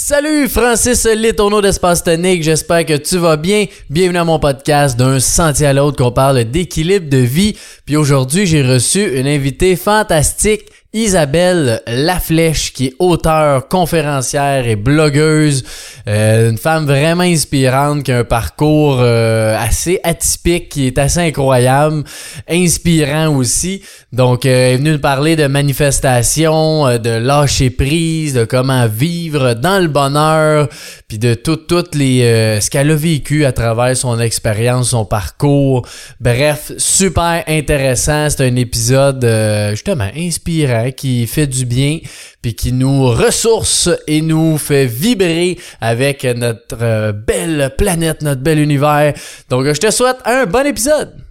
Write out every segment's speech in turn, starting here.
Salut Francis Letourneau d'Espace Tonique, j'espère que tu vas bien. Bienvenue à mon podcast d'un sentier à l'autre qu'on parle d'équilibre de vie. Puis aujourd'hui, j'ai reçu une invitée fantastique Isabelle Laflèche, qui est auteure, conférencière et blogueuse, euh, une femme vraiment inspirante, qui a un parcours euh, assez atypique, qui est assez incroyable, inspirant aussi. Donc, euh, elle est venue nous parler de manifestation, de lâcher prise, de comment vivre dans le bonheur, puis de tout, toutes les ce qu'elle a vécu à travers son expérience, son parcours. Bref, super intéressant. C'est un épisode justement inspirant qui fait du bien, puis qui nous ressource et nous fait vibrer avec notre euh, belle planète, notre bel univers. Donc, je te souhaite un bon épisode.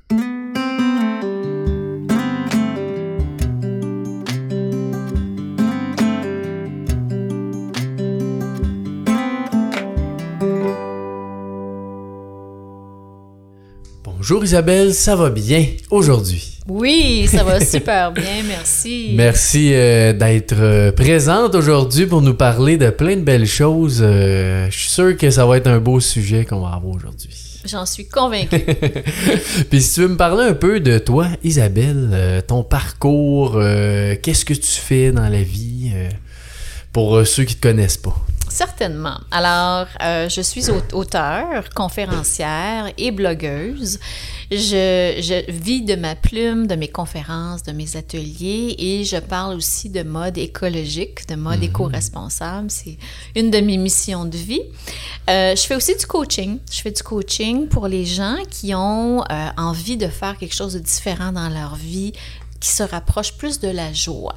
Bonjour Isabelle, ça va bien aujourd'hui? Oui, ça va super bien, merci. Merci euh, d'être euh, présente aujourd'hui pour nous parler de plein de belles choses. Euh, je suis sûr que ça va être un beau sujet qu'on va avoir aujourd'hui. J'en suis convaincue. Puis si tu veux me parler un peu de toi, Isabelle, ton parcours, qu'est-ce que tu fais dans la vie pour ceux qui ne te connaissent pas? Certainement. Alors, euh, je suis auteure, conférencière et blogueuse. Je, vis de ma plume, de mes conférences, de mes ateliers et je parle aussi de mode écologique, de mode mhm. éco-responsable. C'est une de mes missions de vie. Euh, je fais aussi du coaching. Je fais du coaching pour les gens qui ont euh, envie de faire quelque chose de différent dans leur vie, qui se rapproche plus de la joie.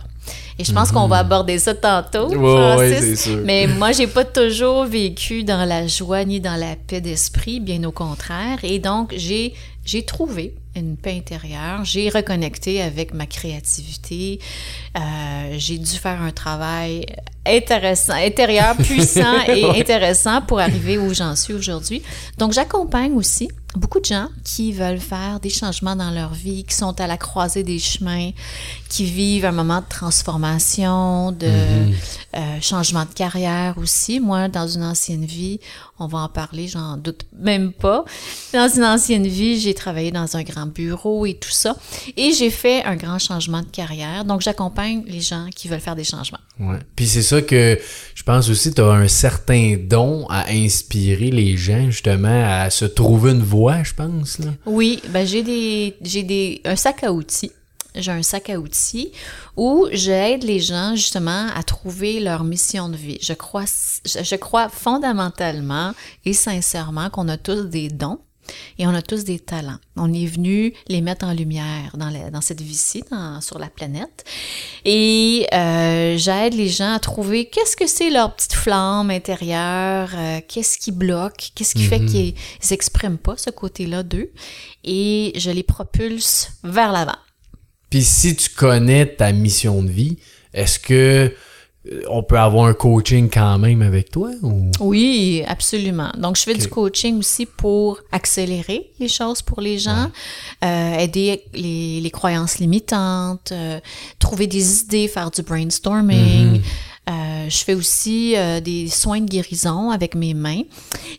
Et je pense qu'on va mhm. aborder ça tantôt, Francis. Mais moi, j'ai pas toujours vécu dans la joie ni dans la paix d'esprit, bien au contraire. Et donc, j'ai j'ai trouvé une paix intérieure, j'ai reconnecté avec ma créativité, euh, j'ai dû faire un travail intéressant, intérieur, puissant et intéressant pour arriver où j'en suis aujourd'hui. Donc, j'accompagne aussi beaucoup de gens qui veulent faire des changements dans leur vie, qui sont à la croisée des chemins, qui vivent un moment de transformation, de mm-hmm. euh, changement de carrière aussi. Moi, dans une ancienne vie, on va en parler, j'en doute même pas. Dans une ancienne vie, j'ai travaillé dans un grand bureau et tout ça. Et j'ai fait un grand changement de carrière. Donc, j'accompagne les gens qui veulent faire des changements. Ouais. Puis c'est ça que je pense aussi, tu as un certain don à inspirer les gens, justement, à se trouver une voie, je pense. Là. Oui, ben j'ai des, j'ai des, un sac à outils j'ai un sac à outils où j'aide les gens justement à trouver leur mission de vie. Je crois, je crois fondamentalement et sincèrement qu'on a tous des dons et on a tous des talents. On est venu les mettre en lumière dans, dans cette vie-ci, sur la planète. Et euh, j'aide les gens à trouver qu'est-ce que c'est leur petite flamme intérieure, euh, qu'est-ce qui bloque, qu'est-ce qui fait mhm. qu'ils n'expriment pas ce côté-là d'eux. Et je les propulse vers l'avant. Puis si tu connais ta mission de vie, est-ce que euh, on peut avoir un coaching quand même avec toi? Oui, absolument. Donc, je fais du coaching aussi pour accélérer les choses pour les gens, euh, aider les, croyances limitantes, euh, trouver des idées, faire du brainstorming. Mm-hmm. Euh, je fais aussi euh, des soins de guérison avec mes mains.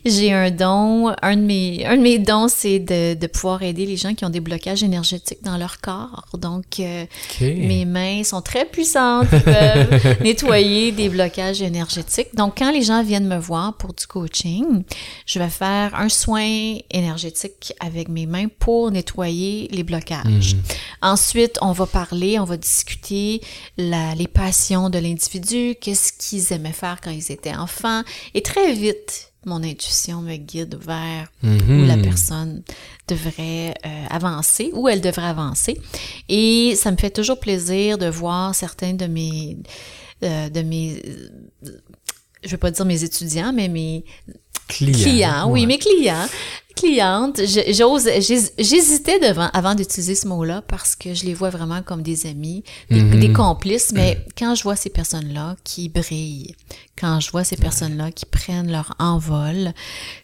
J'ai un don, un de mes, un de mes dons, c'est de, de, pouvoir aider les gens qui ont des blocages énergétiques dans leur corps. Donc, euh, mes mains sont très puissantes, ils peuvent nettoyer des blocages énergétiques. Donc, quand les gens viennent me voir pour du coaching, je vais faire un soin énergétique avec mes mains pour nettoyer les blocages. Mhm. Ensuite, on va parler, on va discuter la, les passions de l'individu, qu'est-ce qu'ils aimaient faire quand ils étaient enfants. Et très vite, mon intuition me guide vers où la mhm. personne devrait euh, avancer, où elle devrait avancer. Et ça me fait toujours plaisir de voir certains de mes, euh, de mes, je vais pas dire mes étudiants, mais mes clients, oui, mes clients clientes, j'ose, j'hésitais devant, avant d'utiliser ce mot-là parce que je les vois vraiment comme des amis, des, Mhm. des complices, mais quand je vois ces personnes-là qui brillent, quand je vois ces personnes-là qui prennent leur envol,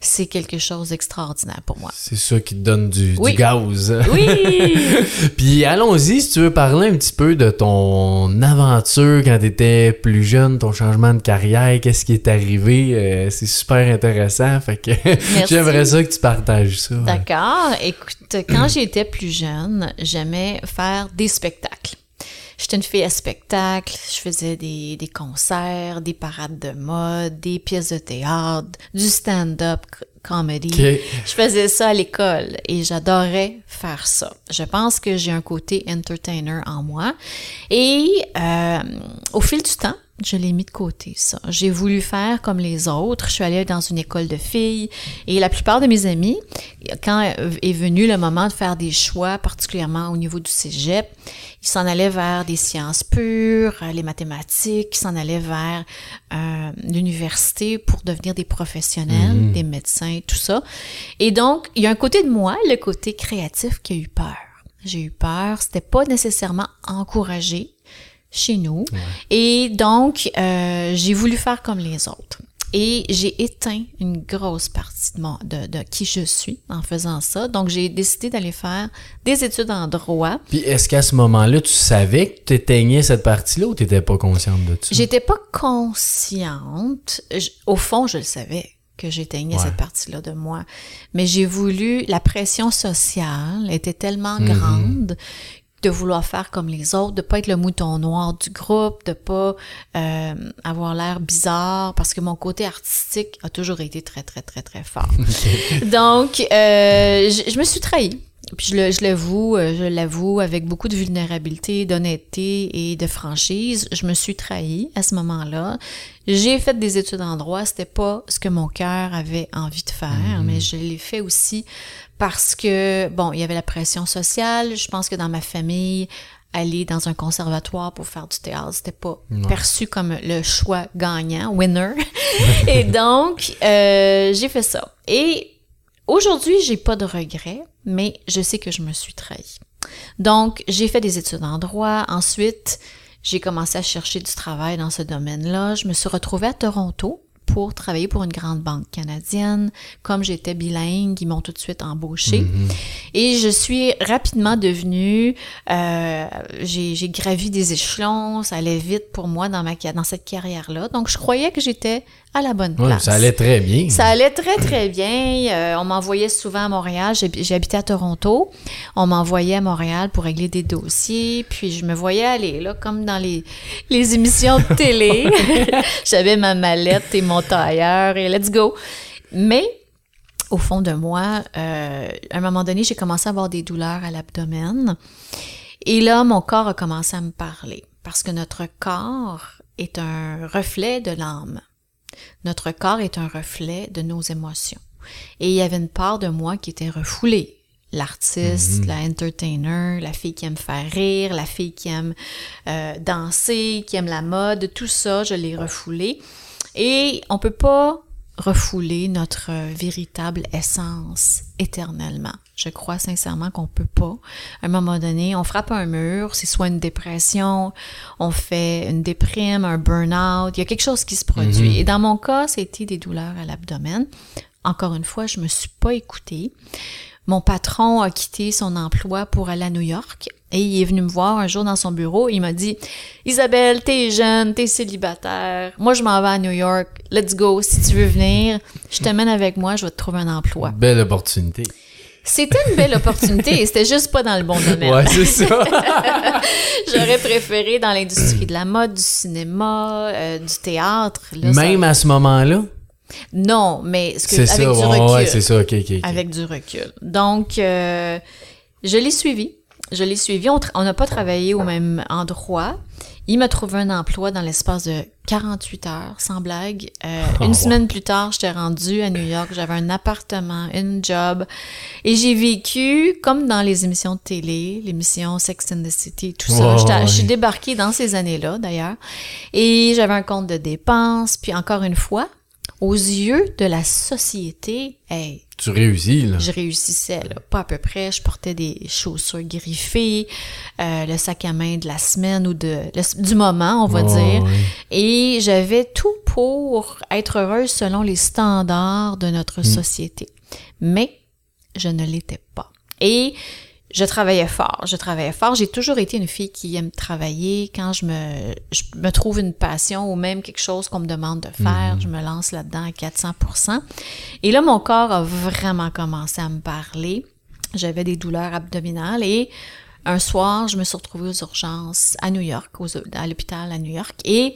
c'est quelque chose d'extraordinaire pour moi. C'est ça qui te donne du, du Oui. gaz. Oui! Puis allons-y, si tu veux parler un petit peu de ton aventure quand tu étais plus jeune, ton changement de carrière, qu'est-ce qui est arrivé, euh, c'est super intéressant. Fait que j'aimerais ça que tu ça. D'accord. Écoute, quand j'étais plus jeune, j'aimais faire des spectacles. J'étais une fille à spectacle, je faisais des, des concerts, des parades de mode, des pièces de théâtre, du stand-up comedy. Je faisais ça à l'école et j'adorais faire ça. Je pense que j'ai un côté entertainer en moi. Et euh, au fil du temps, je l'ai mis de côté, ça. J'ai voulu faire comme les autres. Je suis allée dans une école de filles et la plupart de mes amis, quand est venu le moment de faire des choix, particulièrement au niveau du cégep, ils s'en allaient vers des sciences pures, les mathématiques, ils s'en allaient vers euh, l'université pour devenir des professionnels, des médecins, tout ça. Et donc, il y a un côté de moi, le côté créatif, qui a eu peur. J'ai eu peur, c'était pas nécessairement encouragé chez nous. Et donc, euh, j'ai voulu faire comme les autres. Et j'ai éteint une grosse partie de, mon, de, de qui je suis en faisant ça. Donc, j'ai décidé d'aller faire des études en droit. Puis est-ce qu'à ce moment-là, tu savais que tu éteignais cette partie-là ou tu n'étais pas consciente de ça? J'étais pas consciente. Je- au fond, je le savais que j'éteignais Ouais. cette partie-là de moi. Mais j'ai voulu, la pression sociale était tellement Mhm. grande de vouloir faire comme les autres, de pas être le mouton noir du groupe, de pas euh, avoir l'air bizarre, parce que mon côté artistique a toujours été très, très, très, très fort. Donc, euh, je, je me suis trahie. Puis je le- je l'avoue, euh, je l'avoue avec beaucoup de vulnérabilité, d'honnêteté et de franchise. Je me suis trahie à ce moment-là. J'ai fait des études en droit, c'était pas ce que mon cœur avait envie de faire, mais je l'ai fait aussi parce que bon, il y avait la pression sociale. Je pense que dans ma famille, aller dans un conservatoire pour faire du théâtre, c'était pas perçu comme le choix gagnant, winner. et donc, euh, j'ai fait ça. Et Aujourd'hui, j'ai pas de regrets, mais je sais que je me suis trahie. Donc, j'ai fait des études en droit. Ensuite, j'ai commencé à chercher du travail dans ce domaine-là. Je me suis retrouvée à Toronto pour travailler pour une grande banque canadienne. Comme j'étais bilingue, ils m'ont tout de suite embauchée. Et je suis rapidement devenue, euh, j'ai gravi des échelons, ça allait vite pour moi dans ma dans cette carrière-là. Donc, je croyais que j'étais à la bonne place. ça allait très bien. Ça allait très, très bien. Euh, on m'envoyait souvent à Montréal. Habité à Toronto. On m'envoyait à Montréal pour régler des dossiers. Puis je me voyais aller, là, comme dans les, les émissions de télé. J'avais ma mallette et mon tailleur et let's go. Mais au fond de moi, euh, à un moment donné, j'ai commencé à avoir des douleurs à l'abdomen. Et là, mon corps a commencé à me parler. Parce que notre corps est un reflet de l'âme. Notre corps est un reflet de nos émotions. Et il y avait une part de moi qui était refoulée. L'artiste, la entertainer, la fille qui aime faire rire, la fille qui aime euh, danser, qui aime la mode, tout ça, je l'ai refoulé. Et on peut pas refouler notre euh, véritable essence éternellement. Je crois sincèrement qu'on peut pas. À un moment donné, on frappe un mur, c'est soit une dépression, on fait une déprime, un burn-out, il y a quelque chose qui se produit. Et dans mon cas, c'était des douleurs à l'abdomen. Encore une fois, je me suis pas écoutée. Mon patron a quitté son emploi pour aller à New York et il est venu me voir un jour dans son bureau. Il m'a dit Isabelle, t'es jeune, t'es célibataire. Moi, je m'en vais à New York. Let's go. Si tu veux venir, je t'amène avec moi. Je vais te trouver un emploi. Belle opportunité. C'était une belle opportunité. C'était juste pas dans le bon domaine. Ouais, c'est ça. J'aurais préféré dans l'industrie de la mode, du cinéma, euh, du théâtre. Là, ça- Même à ce moment-là? Non, mais ce que, avec ça. du ouais, recul. ouais, c'est ça. OK, OK. ok. avec du recul. Donc, euh, je l'ai suivi. Je l'ai suivi. On n'a pas travaillé au même endroit. Il m'a trouvé un emploi dans l'espace de 48 heures, sans blague. Euh, Oh, une wow. semaine plus tard, j'étais rendue à New York. J'avais un appartement, une job. Et j'ai vécu, comme dans les émissions de télé, l'émission Sex and the City, tout ça. Je suis débarquée dans ces années-là, d'ailleurs. Et j'avais un compte de dépenses. Puis encore une fois, aux yeux de la société, hey, Tu réussis, là. je réussissais, là, pas à peu près. Je portais des chaussures griffées, euh, le sac à main de la semaine ou de, le- du moment, on va Oh, dire. oui. Et j'avais tout pour être heureuse selon les standards de notre société. Mais je ne l'étais pas. Et je travaillais fort. Je travaillais fort. J'ai toujours été une fille qui aime travailler. Quand je me, je me trouve une passion ou même quelque chose qu'on me demande de faire, je me lance là-dedans à 400% Et là, mon corps a vraiment commencé à me parler. J'avais des douleurs abdominales et un soir, je me suis retrouvée aux urgences à New York, aux- à l'hôpital à New York. Et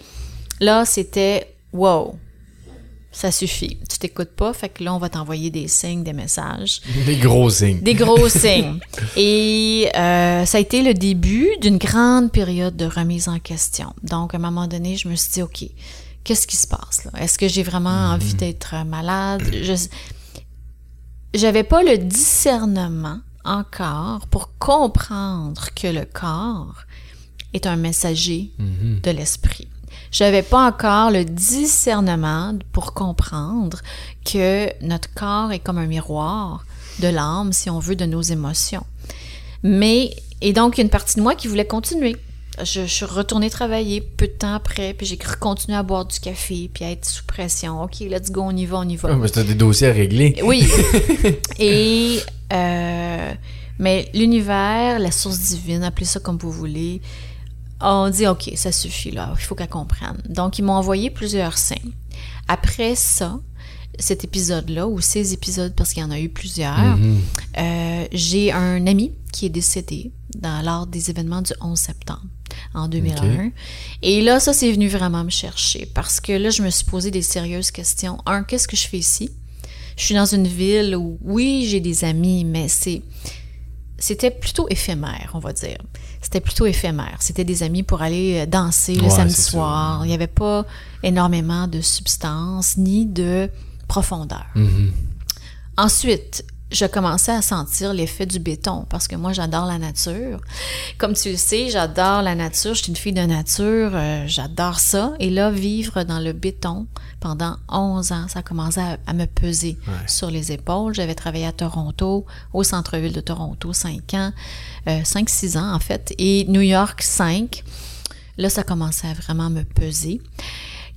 là, c'était wow, ça suffit. Tu t'écoutes pas, fait que là, on va t'envoyer des signes, des messages. Des gros signes. Des gros signes. Et euh, ça a été le début d'une grande période de remise en question. Donc, à un moment donné, je me suis dit, OK, qu'est-ce qui se passe là? Est-ce que j'ai vraiment envie d'être malade? Je... J'avais pas le discernement encore pour comprendre que le corps est un messager de l'esprit. J'avais pas encore le discernement pour comprendre que notre corps est comme un miroir de l'âme, si on veut, de nos émotions. Mais, et donc, il y a une partie de moi qui voulait continuer. Je, je suis retournée travailler peu de temps après, puis j'ai continué à boire du café, puis à être sous pression. OK, let's go, on y va, on y va. Ah, mais t'as des dossiers à régler. Oui. Et euh, mais l'univers, la source divine, appelez ça comme vous voulez, on dit OK, ça suffit là, il faut qu'elle comprenne. Donc ils m'ont envoyé plusieurs signes. Après ça, cet épisode-là ou ces épisodes parce qu'il y en a eu plusieurs, euh, j'ai un ami qui est décédé dans lors des événements du 11 septembre en 2001. Et là, ça, c'est venu vraiment me chercher parce que là, je me suis posé des sérieuses questions. Un, qu'est-ce que je fais ici? Je suis dans une ville où, oui, j'ai des amis, mais c'est c'était plutôt éphémère, on va dire. C'était plutôt éphémère. C'était des amis pour aller euh, danser le Ouais, samedi ça. soir. Il n'y avait pas énormément de substance ni de profondeur. Ensuite, je commençais à sentir l'effet du béton parce que moi, j'adore la nature. Comme tu le sais, j'adore la nature. Je suis une fille de nature. euh, j'adore ça. Et là, vivre dans le béton pendant 11 ans, ça a commencé à, à me peser Ouais. sur les épaules. J'avais travaillé à Toronto, au centre-ville de Toronto, 5 ans, euh, 5-6 ans en fait, et New York, 5. Là, ça commençait à vraiment me peser.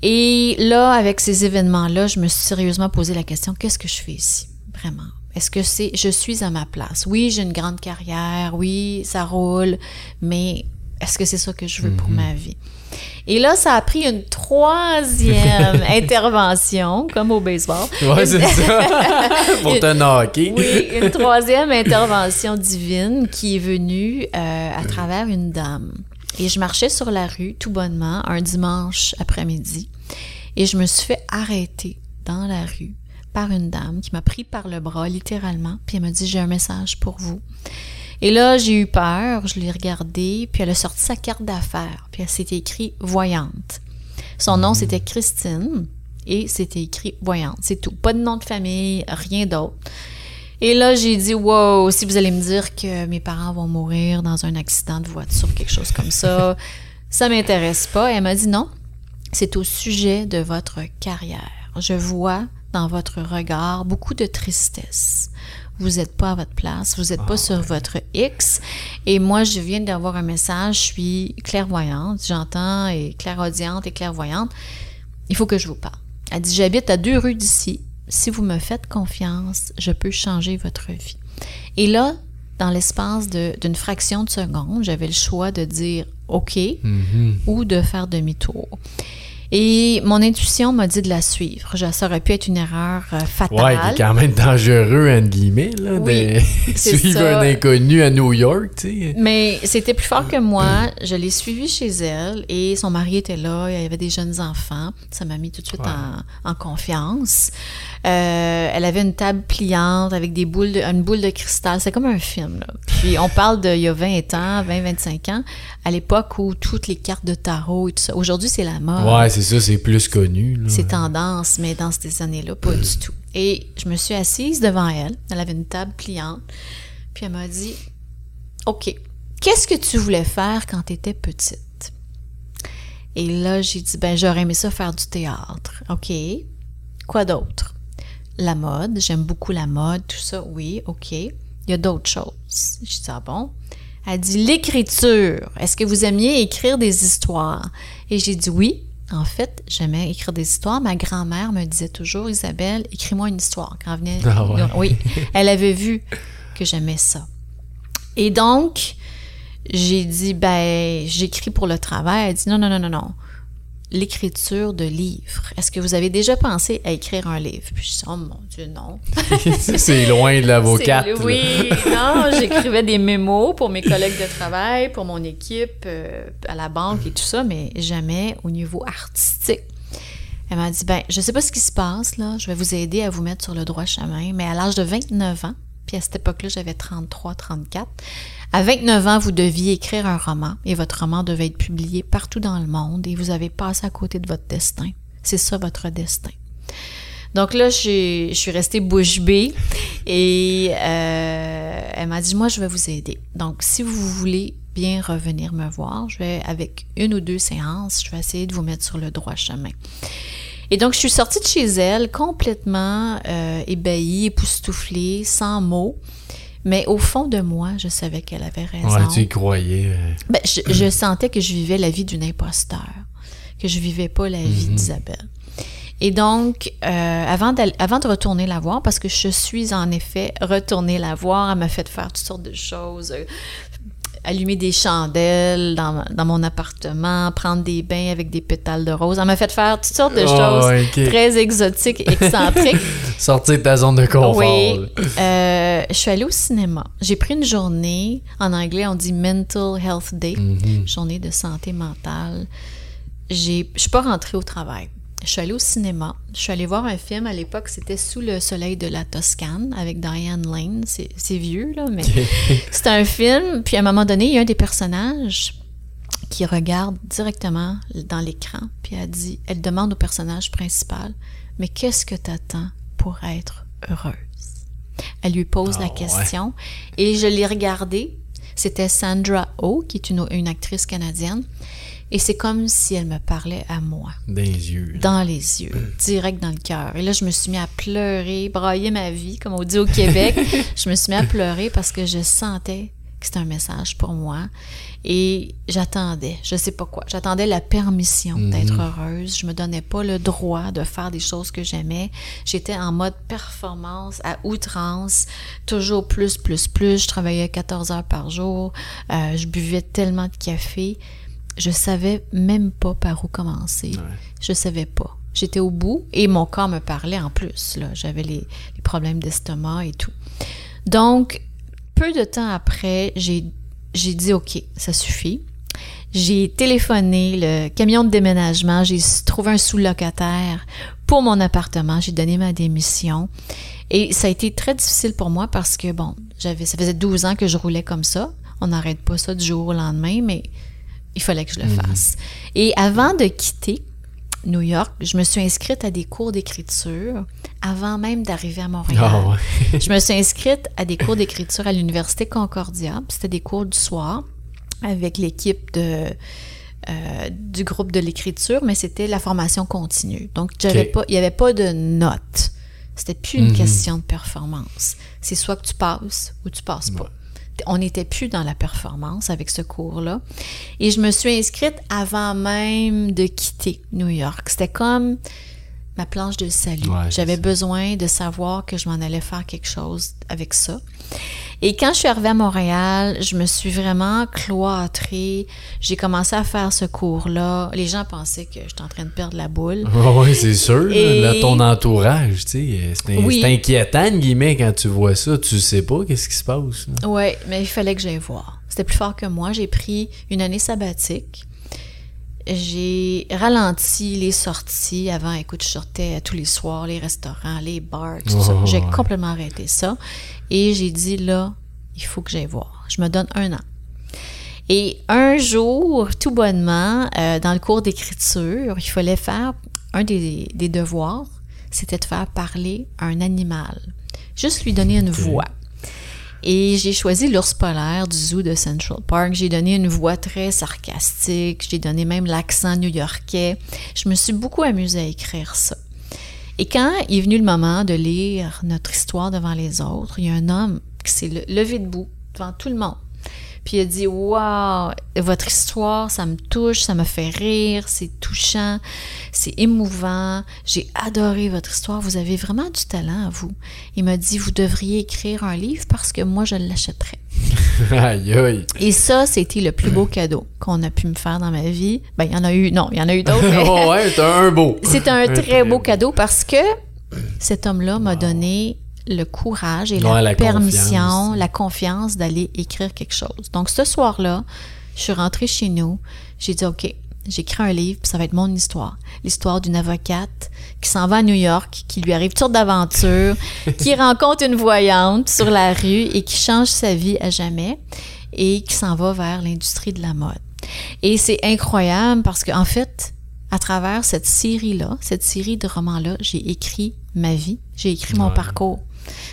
Et là, avec ces événements-là, je me suis sérieusement posé la question, qu'est-ce que je fais ici? Vraiment? Est-ce que c'est, je suis à ma place? Oui, j'ai une grande carrière. Oui, ça roule. Mais est-ce que c'est ça que je veux pour ma vie? Et là, ça a pris une troisième intervention, comme au baseball. Ouais, c'est ça. Pour te knocker. Oui, une troisième intervention divine qui est venue euh, à travers une dame. Et je marchais sur la rue tout bonnement un dimanche après-midi et je me suis fait arrêter dans la rue par une dame qui m'a pris par le bras littéralement puis elle m'a dit j'ai un message pour vous. Et là, j'ai eu peur, je l'ai regardée, puis elle a sorti sa carte d'affaires, puis elle s'était écrit voyante. Son nom, c'était Christine, et c'était écrit voyante, c'est tout. Pas de nom de famille, rien d'autre. Et là, j'ai dit, wow, si vous allez me dire que mes parents vont mourir dans un accident de voiture, quelque chose comme ça, ça m'intéresse pas. Elle m'a dit non, c'est au sujet de votre carrière. Je vois dans votre regard beaucoup de tristesse. Vous n'êtes pas à votre place, vous n'êtes pas sur votre X. Et moi, je viens d'avoir un message, je suis clairvoyante, j'entends et clairaudiente et clairvoyante. Il faut que je vous parle. Elle dit, j'habite à deux rues d'ici. Si vous me faites confiance, je peux changer votre vie. Et là, dans l'espace d'une fraction de seconde, j'avais le choix de dire OK ou de faire demi-tour. Et mon intuition m'a dit de la suivre. Ça aurait pu être une erreur euh, fatale. Ouais, qui est quand même dangereux, entre guillemets, là, Oui, de suivre ça. un inconnu à New York, tu sais. Mais c'était plus fort que moi. Je l'ai suivie chez elle et son mari était là. Il y avait des jeunes enfants. Ça m'a mis tout de suite Ouais. en, en confiance. Euh, elle avait une table pliante avec des boules de, une boule de cristal. C'est comme un film. Là. Puis on parle d'il y a 20 ans, 20, 25 ans, à l'époque où toutes les cartes de tarot et tout ça. Aujourd'hui, c'est la mode. Ouais, c'est ça, c'est plus connu. C'est tendance, mais dans ces années-là, pas du tout. Et je me suis assise devant elle. Elle avait une table pliante. Puis elle m'a dit OK, qu'est-ce que tu voulais faire quand tu étais petite Et là, j'ai dit ben j'aurais aimé ça faire du théâtre. OK. Quoi d'autre? La mode, j'aime beaucoup la mode, tout ça, oui, OK. Il y a d'autres choses. Je dis, ah bon? Elle dit, l'écriture. Est-ce que vous aimiez écrire des histoires? Et j'ai dit oui. En fait, j'aimais écrire des histoires. Ma grand-mère me disait toujours, Isabelle, écris-moi une histoire. Quand elle venait, Ah ouais. oui, elle avait vu que j'aimais ça. Et donc, j'ai dit, ben, j'écris pour le travail. Elle dit, non, non, non, non, non. L'écriture de livres. Est-ce que vous avez déjà pensé à écrire un livre? Puis je dis, oh mon Dieu, non. C'est loin de l'avocat. C'est- Oui, non, j'écrivais des mémos pour mes collègues de travail, pour mon équipe, euh, à la banque et tout ça, mais jamais au niveau artistique. Elle m'a dit, ben, je sais pas ce qui se passe, là, je vais vous aider à vous mettre sur le droit chemin, mais à l'âge de 29 ans, à cette époque-là, j'avais 33, 34, à 29 ans, vous deviez écrire un roman et votre roman devait être publié partout dans le monde et vous avez passé à côté de votre destin. C'est ça votre destin. Donc là, je suis, je suis restée bouche bée et euh, elle m'a dit, moi, je vais vous aider. Donc, si vous voulez bien revenir me voir, je vais, avec une ou deux séances, je vais essayer de vous mettre sur le droit chemin. Et donc, je suis sortie de chez elle complètement euh, ébahie, époustouflée, sans mots. Mais au fond de moi, je savais qu'elle avait raison. Ouais, tu y croyais. euh. Ben, je, je sentais que je vivais la vie d'une imposteur, que je vivais pas la vie d'Isabelle. Et donc, euh, avant, avant de retourner la voir, parce que je suis en effet retournée la voir, elle m'a fait faire toutes sortes de choses, euh, allumer des chandelles dans, dans mon appartement, prendre des bains avec des pétales de rose. Elle m'a fait faire toutes sortes de Oh, choses très exotiques, excentriques. Sortir de ta zone de confort. Oui. Euh, je suis allée au cinéma. J'ai pris une journée, en anglais on dit Mental Health Day, Mhm. journée de santé mentale. J'ai, je suis pas rentrée au travail. Je suis allée au cinéma. Je suis allée voir un film. À l'époque, c'était Sous le soleil de la Toscane avec Diane Lane. C'est, vieux, là, mais c'est un film. Puis à un moment donné, il y a un des personnages qui regarde directement dans l'écran. Puis elle dit, elle demande au personnage principal, mais qu'est-ce que tu attends pour être heureuse? Elle lui pose Ah, la ouais. question et je l'ai regardée. C'était Sandra Oh, qui est une, une actrice canadienne. Et c'est comme si elle me parlait à moi, Dans les yeux. là. dans les yeux, direct dans le cœur. Et là, je me suis mis à pleurer, brailler ma vie, comme on dit au Québec. je me suis mis à pleurer parce que je sentais que c'était un message pour moi. Et j'attendais, je sais pas quoi, j'attendais la permission d'être heureuse. Je me donnais pas le droit de faire des choses que j'aimais. J'étais en mode performance à outrance, toujours plus, plus, plus. Je travaillais 14 heures par jour. Euh, je buvais tellement de café. Je savais même pas par où commencer. Je savais pas. J'étais au bout et mon corps me parlait en plus. J'avais les, les problèmes d'estomac et tout. Donc, peu de temps après, j'ai j'ai dit OK, ça suffit. J'ai téléphoné le camion de déménagement, j'ai trouvé un sous-locataire pour mon appartement, j'ai donné ma démission. Et ça a été très difficile pour moi parce que, bon, j'avais, ça faisait 12 ans que je roulais comme ça. On n'arrête pas ça du jour au lendemain, mais il fallait que je le fasse. Et avant de quitter New York, je me suis inscrite à des cours d'écriture avant même d'arriver à Montréal. Ah ouais. je me suis inscrite à des cours d'écriture à l'Université Concordia. C'était des cours du soir avec l'équipe de, euh, du groupe de l'écriture, mais c'était la formation continue. Donc, j'avais Ok. pas, il n'y avait pas de notes. C'était plus une Mhm. question de performance. C'est soit que tu passes ou tu passes pas. On n'était plus dans la performance avec ce cours-là. Et je me suis inscrite avant même de quitter New York. C'était comme ma planche de salut. Ouais, J'avais besoin de savoir que je m'en allais faire quelque chose avec ça. Et quand je suis arrivée à Montréal, je me suis vraiment cloîtrée. J'ai commencé à faire ce cours-là. Les gens pensaient que j'étais en train de perdre la boule. oui, c'est sûr. Et- ton entourage, tu sais, c'est Oui. inquiétant, guillemets, quand tu vois ça. Tu sais pas qu'est-ce qui se passe. Ouais, mais il fallait que j'aille voir. C'était plus fort que moi. J'ai pris une année sabbatique. J'ai ralenti les sorties. Avant, écoute, je sortais tous les soirs, les restaurants, les bars, tout ça. Oh, J'ai ouais. complètement arrêté ça. Et j'ai dit, là, il faut que j'aille voir. Je me donne un an. Et un jour, tout bonnement, euh, dans le cours d'écriture, il fallait faire un des, des devoirs, c'était de faire parler un animal. Juste lui donner une voix. Et j'ai choisi l'ours polaire du zoo de Central Park. J'ai donné une voix très sarcastique. J'ai donné même l'accent new-yorkais. Je me suis beaucoup amusée à écrire ça. Et quand est venu le moment de lire notre histoire devant les autres, il y a un homme qui s'est le- levé debout devant tout le monde. Puis il a dit Waouh, votre histoire, ça me touche, ça me fait rire, c'est touchant, c'est émouvant. J'ai adoré votre histoire. Vous avez vraiment du talent, vous. Il m'a dit Vous devriez écrire un livre parce que moi, je l'achèterais. aïe, aïe. Et ça, c'était le plus beau cadeau qu'on a pu me faire dans ma vie. Ben, il y en a eu, non, il y en a eu d'autres, mais oh, ouais, c'est un beau. c'est un, Un très, beau. cadeau parce que cet homme-là m'a donné le courage et Ouais, la, la permission, confiance. la confiance d'aller écrire quelque chose. Donc, ce soir-là, je suis rentrée chez nous. J'ai dit, OK, j'écris un livre, puis ça va être mon histoire. L'histoire d'une avocate qui s'en va à New York, qui lui arrive toutes d'aventures, qui rencontre une voyante sur la rue et qui change sa vie à jamais et qui s'en va vers l'industrie de la mode. Et c'est incroyable parce qu'en fait, à travers cette série-là, cette série de romans-là, j'ai écrit ma vie, j'ai écrit mon parcours.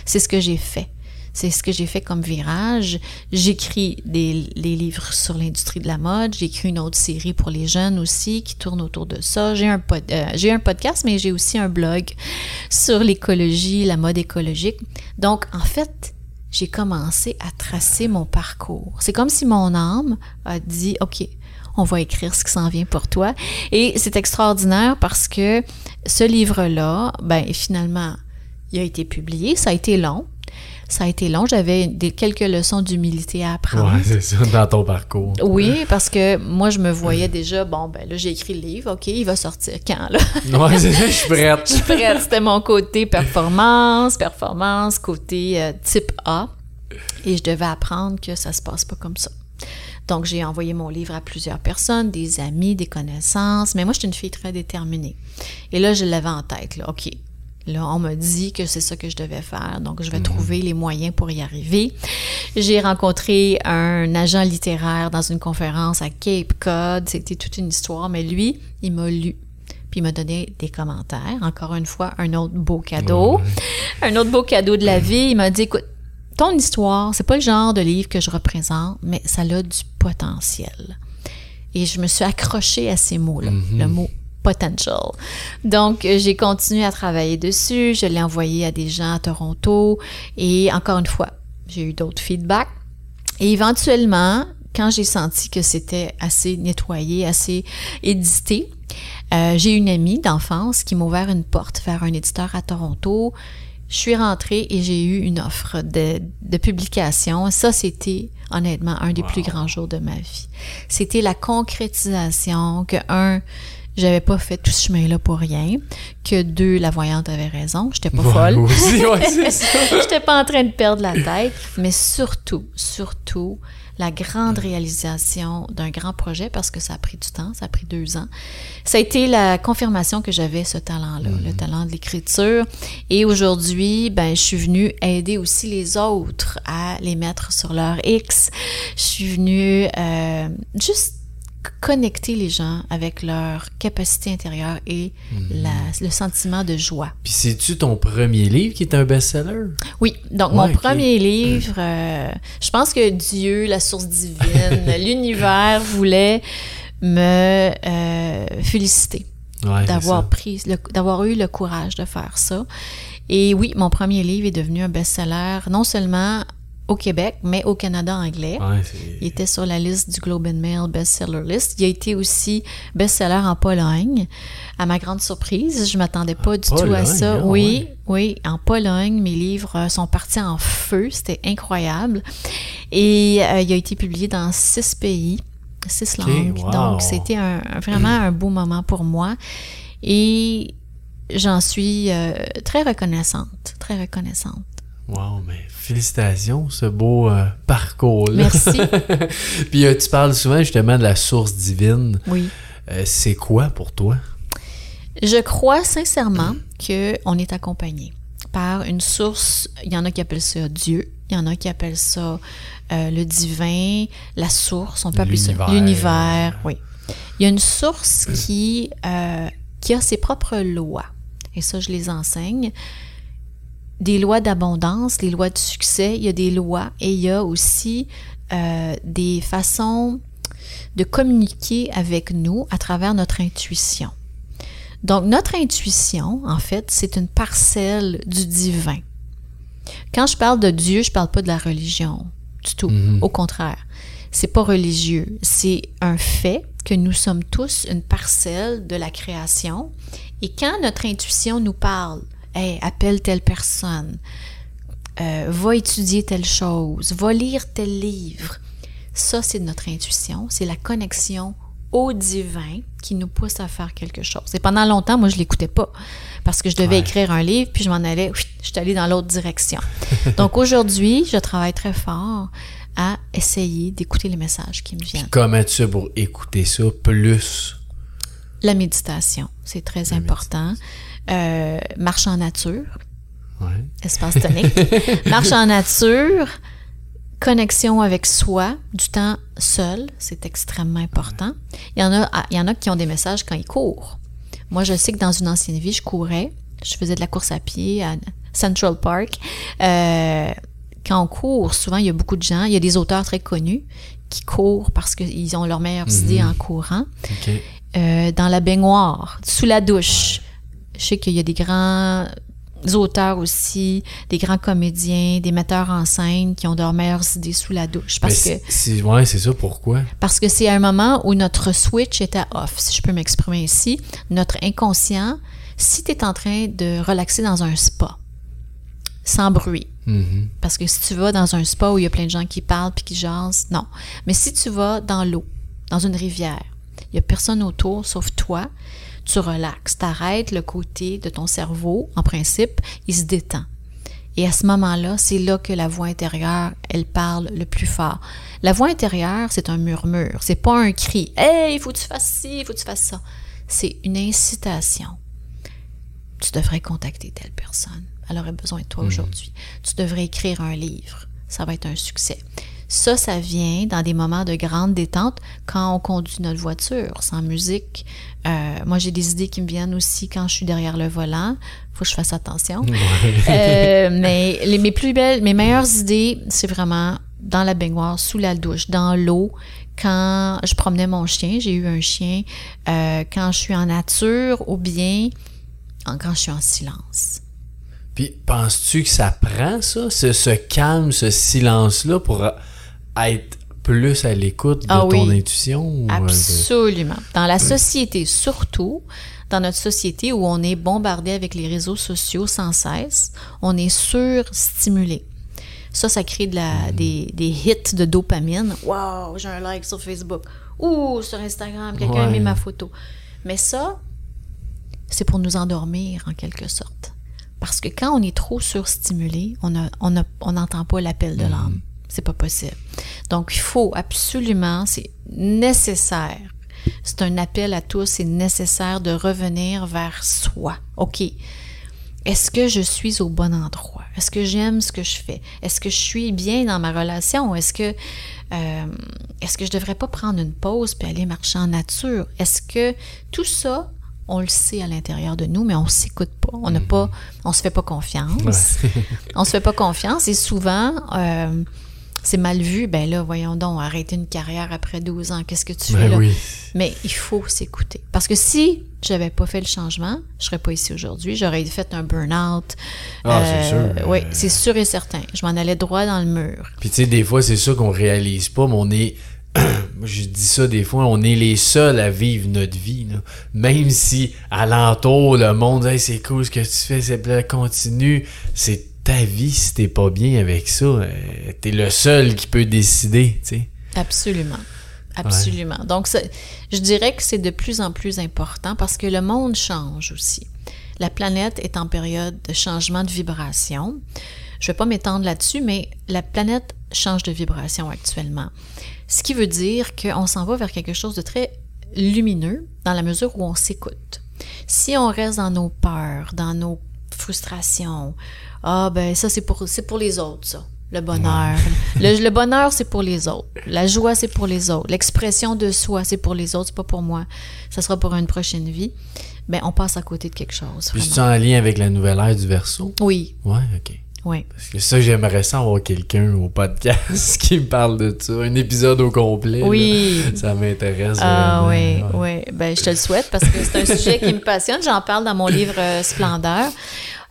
C'est ce que j'ai fait. C'est ce que j'ai fait comme virage. J'écris des, livres sur l'industrie de la mode. J'ai écrit une autre série pour les jeunes aussi qui tourne autour de ça. J'ai un, euh, un podcast, mais j'ai aussi un blog sur l'écologie, la mode écologique. Donc, en fait, j'ai commencé à tracer mon parcours. C'est comme si mon âme a dit, OK, on va écrire ce qui s'en vient pour toi. Et c'est extraordinaire parce que ce livre-là, ben finalement, il a été publié. Ça a été long. Ça a été long. J'avais des, quelques leçons d'humilité à apprendre. Ouais, c'est ça, dans ton parcours. Oui, parce que moi, je me voyais déjà, bon, ben là, j'ai écrit le livre, OK, il va sortir quand, là? C'est ça, je suis Je prête. suis prête. C'était mon côté performance, performance, côté euh, type A. Et je devais apprendre que ça se passe pas comme ça. Donc, j'ai envoyé mon livre à plusieurs personnes, des amis, des connaissances. Mais moi, je suis une fille très déterminée. Et là, je l'avais en tête, là. OK. Là, on m'a dit que c'est ça que je devais faire. Donc, je vais trouver les moyens pour y arriver. J'ai rencontré un agent littéraire dans une conférence à Cape Cod. C'était toute une histoire. Mais lui, il m'a lu. Puis il m'a donné des commentaires. Encore une fois, un autre beau cadeau. Un autre beau cadeau de la vie. Il m'a dit, écoute, ton histoire, c'est pas le genre de livre que je représente, mais ça a du potentiel. Et je me suis accrochée à ces mots-là, le mot potential. Donc, euh, j'ai continué à travailler dessus. Je l'ai envoyé à des gens à Toronto. Et encore une fois, j'ai eu d'autres feedbacks. Et éventuellement, quand j'ai senti que c'était assez nettoyé, assez édité, euh, j'ai une amie d'enfance qui m'a ouvert une porte vers un éditeur à Toronto. Je suis rentrée et j'ai eu une offre de, de publication. Ça, c'était honnêtement un des Wow. plus grands jours de ma vie. C'était la concrétisation que, un, j'avais pas fait tout ce chemin-là pour rien, que deux, la voyante avait raison, j'étais pas Ouais, folle. aussi, ouais. J'étais pas en train de perdre la tête, mais surtout, surtout, la grande réalisation d'un grand projet, parce que ça a pris du temps, ça a pris deux ans. Ça a été la confirmation que j'avais ce talent-là, le talent de l'écriture. Et aujourd'hui, ben, je suis venue aider aussi les autres à les mettre sur leur X. Je suis venue euh, juste connecter les gens avec leur capacité intérieure et la- le sentiment de joie. Puis c'est-tu ton premier livre qui est un best-seller? Oui, donc Ouais, mon premier livre, euh, je pense que Dieu, la source divine, l'univers voulait me euh, féliciter Ouais, pris, d'avoir eu le courage de faire ça. Et oui, mon premier livre est devenu un best-seller, non seulement au Québec, mais au Canada anglais. Ouais, Il était sur la liste du Globe and Mail Bestseller List. Il a été aussi best-seller en Pologne. À ma grande surprise, je m'attendais pas du tout à ça. ah oui, oui, en Pologne, mes livres euh, sont partis en feu. C'était incroyable. Et euh, il a été publié dans six pays, six langues. wow. Donc, c'était un, vraiment un beau moment pour moi. Et j'en suis euh, très reconnaissante, très reconnaissante. Wow, mais félicitations, ce beau euh, parcours-là. Merci. Puis euh, tu parles souvent justement de la source divine. Oui. Euh, c'est quoi pour toi? Je crois sincèrement que on est accompagné par une source. Il y en a qui appellent ça Dieu, il y en a qui appellent ça le divin, la source. On peut appeler ça L'univers. l'univers. Oui. Il y a une source qui qui a ses propres lois. Et ça, je les enseigne. Des lois d'abondance, des lois de succès. Il y a des lois et il y a aussi euh, des façons de communiquer avec nous à travers notre intuition. Donc, notre intuition, en fait, c'est une parcelle du divin. Quand je parle de Dieu, je parle pas de la religion du tout. Au contraire, c'est pas religieux. C'est un fait que nous sommes tous une parcelle de la création. Et quand notre intuition nous parle, hey, appelle telle personne, euh, va étudier telle chose, va lire tel livre, ça, c'est notre intuition. C'est la connexion au divin qui nous pousse à faire quelque chose. Et pendant longtemps, moi, je l'écoutais pas parce que je devais Ouais. écrire un livre, puis je m'en allais, je suis allée dans l'autre direction. Donc aujourd'hui, je travaille très fort à essayer d'écouter les messages qui me viennent. Comment tu fais pour écouter ça plus? La méditation, c'est très important. Euh, marche en nature, Ouais. espace tonique. marche en nature, connexion avec soi, du temps seul, c'est extrêmement important. Il y en a, ah, il y en a qui ont des messages quand ils courent. Moi, je sais que dans une ancienne vie, je courais, je faisais de la course à pied à Central Park. Euh, quand on court, souvent, il y a beaucoup de gens, il y a des auteurs très connus qui courent parce qu'ils ont leurs meilleures idées en courant. Euh, dans la baignoire, sous la douche. Je sais qu'il y a des grands auteurs aussi, des grands comédiens, des metteurs en scène qui ont leurs meilleures idées sous la douche. Mais Parce que c'est- ouais, c'est ça, pourquoi? parce que c'est un moment où notre switch était off, si je peux m'exprimer ici. Notre inconscient, si tu es en train de relaxer dans un spa, sans bruit, Mhm. parce que si tu vas dans un spa où il y a plein de gens qui parlent puis qui jasent, non. Mais si tu vas dans l'eau, dans une rivière, il y a personne autour sauf toi, tu relaxes, t'arrêtes le côté de ton cerveau, en principe, il se détend. Et à ce moment-là, c'est là que la voix intérieure, elle parle le plus fort. La voix intérieure, c'est un murmure, c'est pas un cri. Hey, il faut que tu fasses ci, il faut que tu fasses ça. C'est une incitation. Tu devrais contacter telle personne. Elle aurait besoin de toi aujourd'hui. Tu devrais écrire un livre. Ça va être un succès. Ça, ça vient dans des moments de grande détente quand on conduit notre voiture, sans musique. Euh, moi, j'ai des idées qui me viennent aussi quand je suis derrière le volant. Faut que je fasse attention. Euh, mais les, mes plus belles, mes meilleures idées, c'est vraiment dans la baignoire, sous la douche, dans l'eau. Quand je promenais mon chien, j'ai eu un chien. euh, quand je suis en nature ou bien en- quand je suis en silence. Puis, penses-tu que ça prend ça, ce, ce calme, ce silence-là, pour être plus à l'écoute de Ah ton intuition? ou, euh, de- Absolument. Dans la société, surtout, dans notre société où on est bombardé avec les réseaux sociaux sans cesse, on est surstimulé. Ça, ça crée de la, des, des hits de dopamine. Wow, j'ai un like sur Facebook. Ouh, sur Instagram, quelqu'un a Ouais. mis ma photo. Mais ça, c'est pour nous endormir en quelque sorte. Parce que quand on est trop surstimulé, on a- on a- on n'entend pas l'appel de l'âme. C'est pas possible. Donc, il faut absolument, c'est nécessaire. C'est un appel à tous, c'est nécessaire de revenir vers soi. OK. Est-ce que je suis au bon endroit? Est-ce que j'aime ce que je fais? Est-ce que je suis bien dans ma relation? Est-ce que euh, est-ce que je devrais pas prendre une pause puis aller marcher en nature? Est-ce que tout ça, on le sait à l'intérieur de nous, mais on s'écoute pas. On n'a pas, on se fait pas confiance. on se fait pas confiance et souvent, euh, c'est mal vu. Ben là, voyons donc, arrêter une carrière après 12 ans, qu'est-ce que tu fais Ben là? oui. Mais il faut s'écouter. Parce que si j'avais pas fait le changement, je serais pas ici aujourd'hui. J'aurais fait un burn-out. Ah, c'est sûr. Oui, c'est sûr et certain. Je m'en allais droit dans le mur. Puis tu sais, des fois, c'est ça qu'on réalise pas, mais on est. Je dis ça des fois, on est les seuls à vivre notre vie. là. Même si alentour, le monde, hey, c'est cool ce que tu fais, c'est bien, continue. C'est ta vie si t'es pas bien avec ça. euh, T'es le seul qui peut décider, tu sais. Absolument. Absolument. Donc, je dirais que c'est de plus en plus important parce que le monde change aussi. La planète est en période de changement de vibration. Je ne vais pas m'étendre là-dessus, mais la planète change de vibration actuellement. Ce qui veut dire qu'on s'en va vers quelque chose de très lumineux dans la mesure où on s'écoute. Si on reste dans nos peurs, dans nos frustrations, ah ben ça c'est pour c'est pour les autres ça. Le bonheur. Le, le bonheur, c'est pour les autres. La joie, c'est pour les autres. L'expression de soi, c'est pour les autres, c'est pas pour moi. Ça sera pour une prochaine vie. Ben, on passe à côté de quelque chose. Puis c'est en lien avec la nouvelle ère du verso? Oui, Ouais, ok. Oui. Parce que ça, j'aimerais ça avoir quelqu'un au podcast qui me parle de ça. Un épisode au complet. là. Oui. Ça m'intéresse. Ah oui, oui. Ben, je te le souhaite parce que c'est un sujet qui me passionne. J'en parle dans mon livre euh, Splendeur.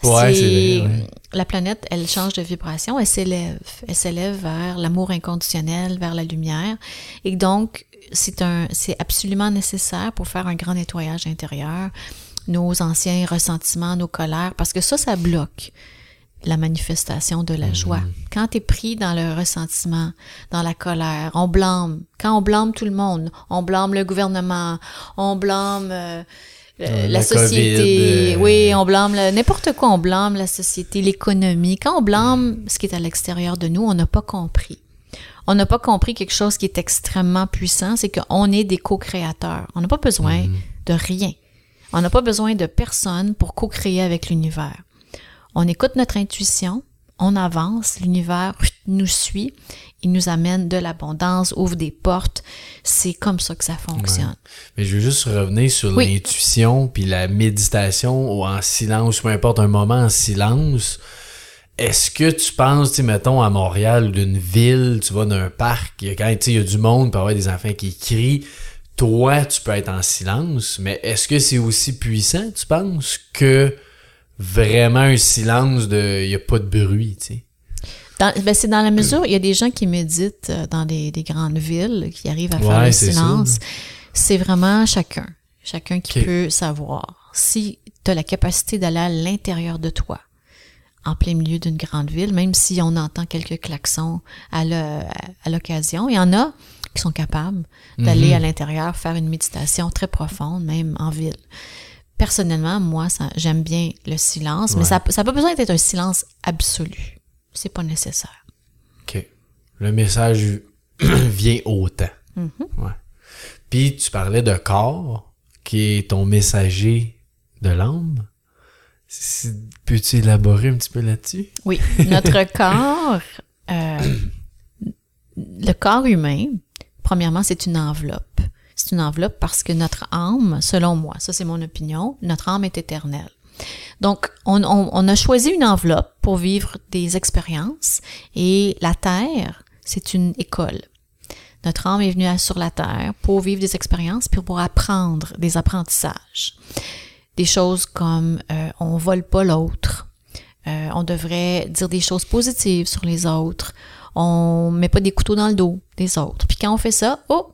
Ouais, c'est vrai, ouais. La planète, elle change de vibration, elle s'élève. Elle s'élève vers l'amour inconditionnel, vers la lumière. Et donc, c'est un, c'est absolument nécessaire pour faire un grand nettoyage intérieur. Nos anciens ressentiments, nos colères, parce que ça, ça bloque la manifestation de la joie. Quand tu es pris dans le ressentiment, dans la colère, on blâme. Quand on blâme tout le monde, on blâme le gouvernement, on blâme euh, euh, la, société. COVID, euh, Oui, on blâme n'importe quoi, on blâme la société, l'économie. Quand on blâme ce qui est à l'extérieur de nous, on n'a pas compris. On n'a pas compris quelque chose qui est extrêmement puissant, c'est qu'on est des co-créateurs. On n'a pas besoin de rien. On n'a pas besoin de personne pour co-créer avec l'univers. On écoute notre intuition, on avance, l'univers nous suit, il nous amène de l'abondance, ouvre des portes. C'est comme ça que ça fonctionne. Mais je veux juste revenir sur Oui. l'intuition puis la méditation ou en silence, peu importe un moment en silence. Est-ce que tu penses, tu mettons, à Montréal ou d'une ville, tu vas d'un parc, il y a quand il y a du monde, il peut y avoir des enfants qui crient. Toi, tu peux être en silence, mais est-ce que c'est aussi puissant, tu penses, que vraiment un silence de. Il n'y a pas de bruit, tu sais? Ben, c'est dans la mesure, il y a des gens qui méditent euh, dans des, des grandes villes, qui arrivent à faire Ouais, le silence. C'est vraiment chacun. Chacun qui peut savoir. Si tu as la capacité d'aller à l'intérieur de toi, en plein milieu d'une grande ville, même si on entend quelques klaxons à l'occasion, il y en a qui sont capables d'aller Mhm. à l'intérieur faire une méditation très profonde, même en ville. Personnellement, moi, ça- j'aime bien le silence, mais ça n'a pas besoin d'être un silence absolu. C'est pas nécessaire. OK. Le message vient autant. Mm-hmm. Ouais. Puis tu parlais de corps, qui est ton messager de l'âme. Peux-tu élaborer un petit peu là-dessus? Oui, notre corps, euh, le corps humain, premièrement, c'est une enveloppe. C'est une enveloppe parce que notre âme, selon moi, ça c'est mon opinion, notre âme est éternelle. Donc, on, a choisi une enveloppe pour vivre des expériences et la Terre, c'est une école. Notre âme est venue sur la Terre pour vivre des expériences puis pour apprendre des apprentissages. Des choses comme euh, on vole pas l'autre, euh, on devrait dire des choses positives sur les autres. On met pas des couteaux dans le dos des autres. Puis quand on fait ça, oh,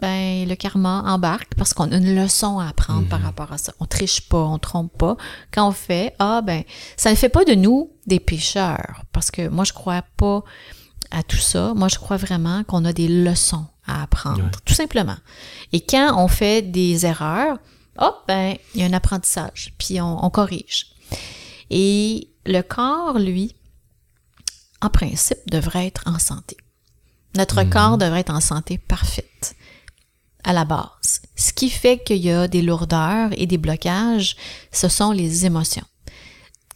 ben le karma embarque parce qu'on a une leçon à apprendre par rapport à ça. On triche pas, on trompe pas. Quand on fait, ah ben, ça ne fait pas de nous des pécheurs parce que moi je crois pas à tout ça. Moi je crois vraiment qu'on a des leçons à apprendre, Ouais. tout simplement. Et quand on fait des erreurs, hop, ben il y a un apprentissage, puis on, on corrige. Et le corps, lui, en principe, devrait être en santé. Notre corps devrait être en santé parfaite à la base. Ce qui fait qu'il y a des lourdeurs et des blocages, ce sont les émotions.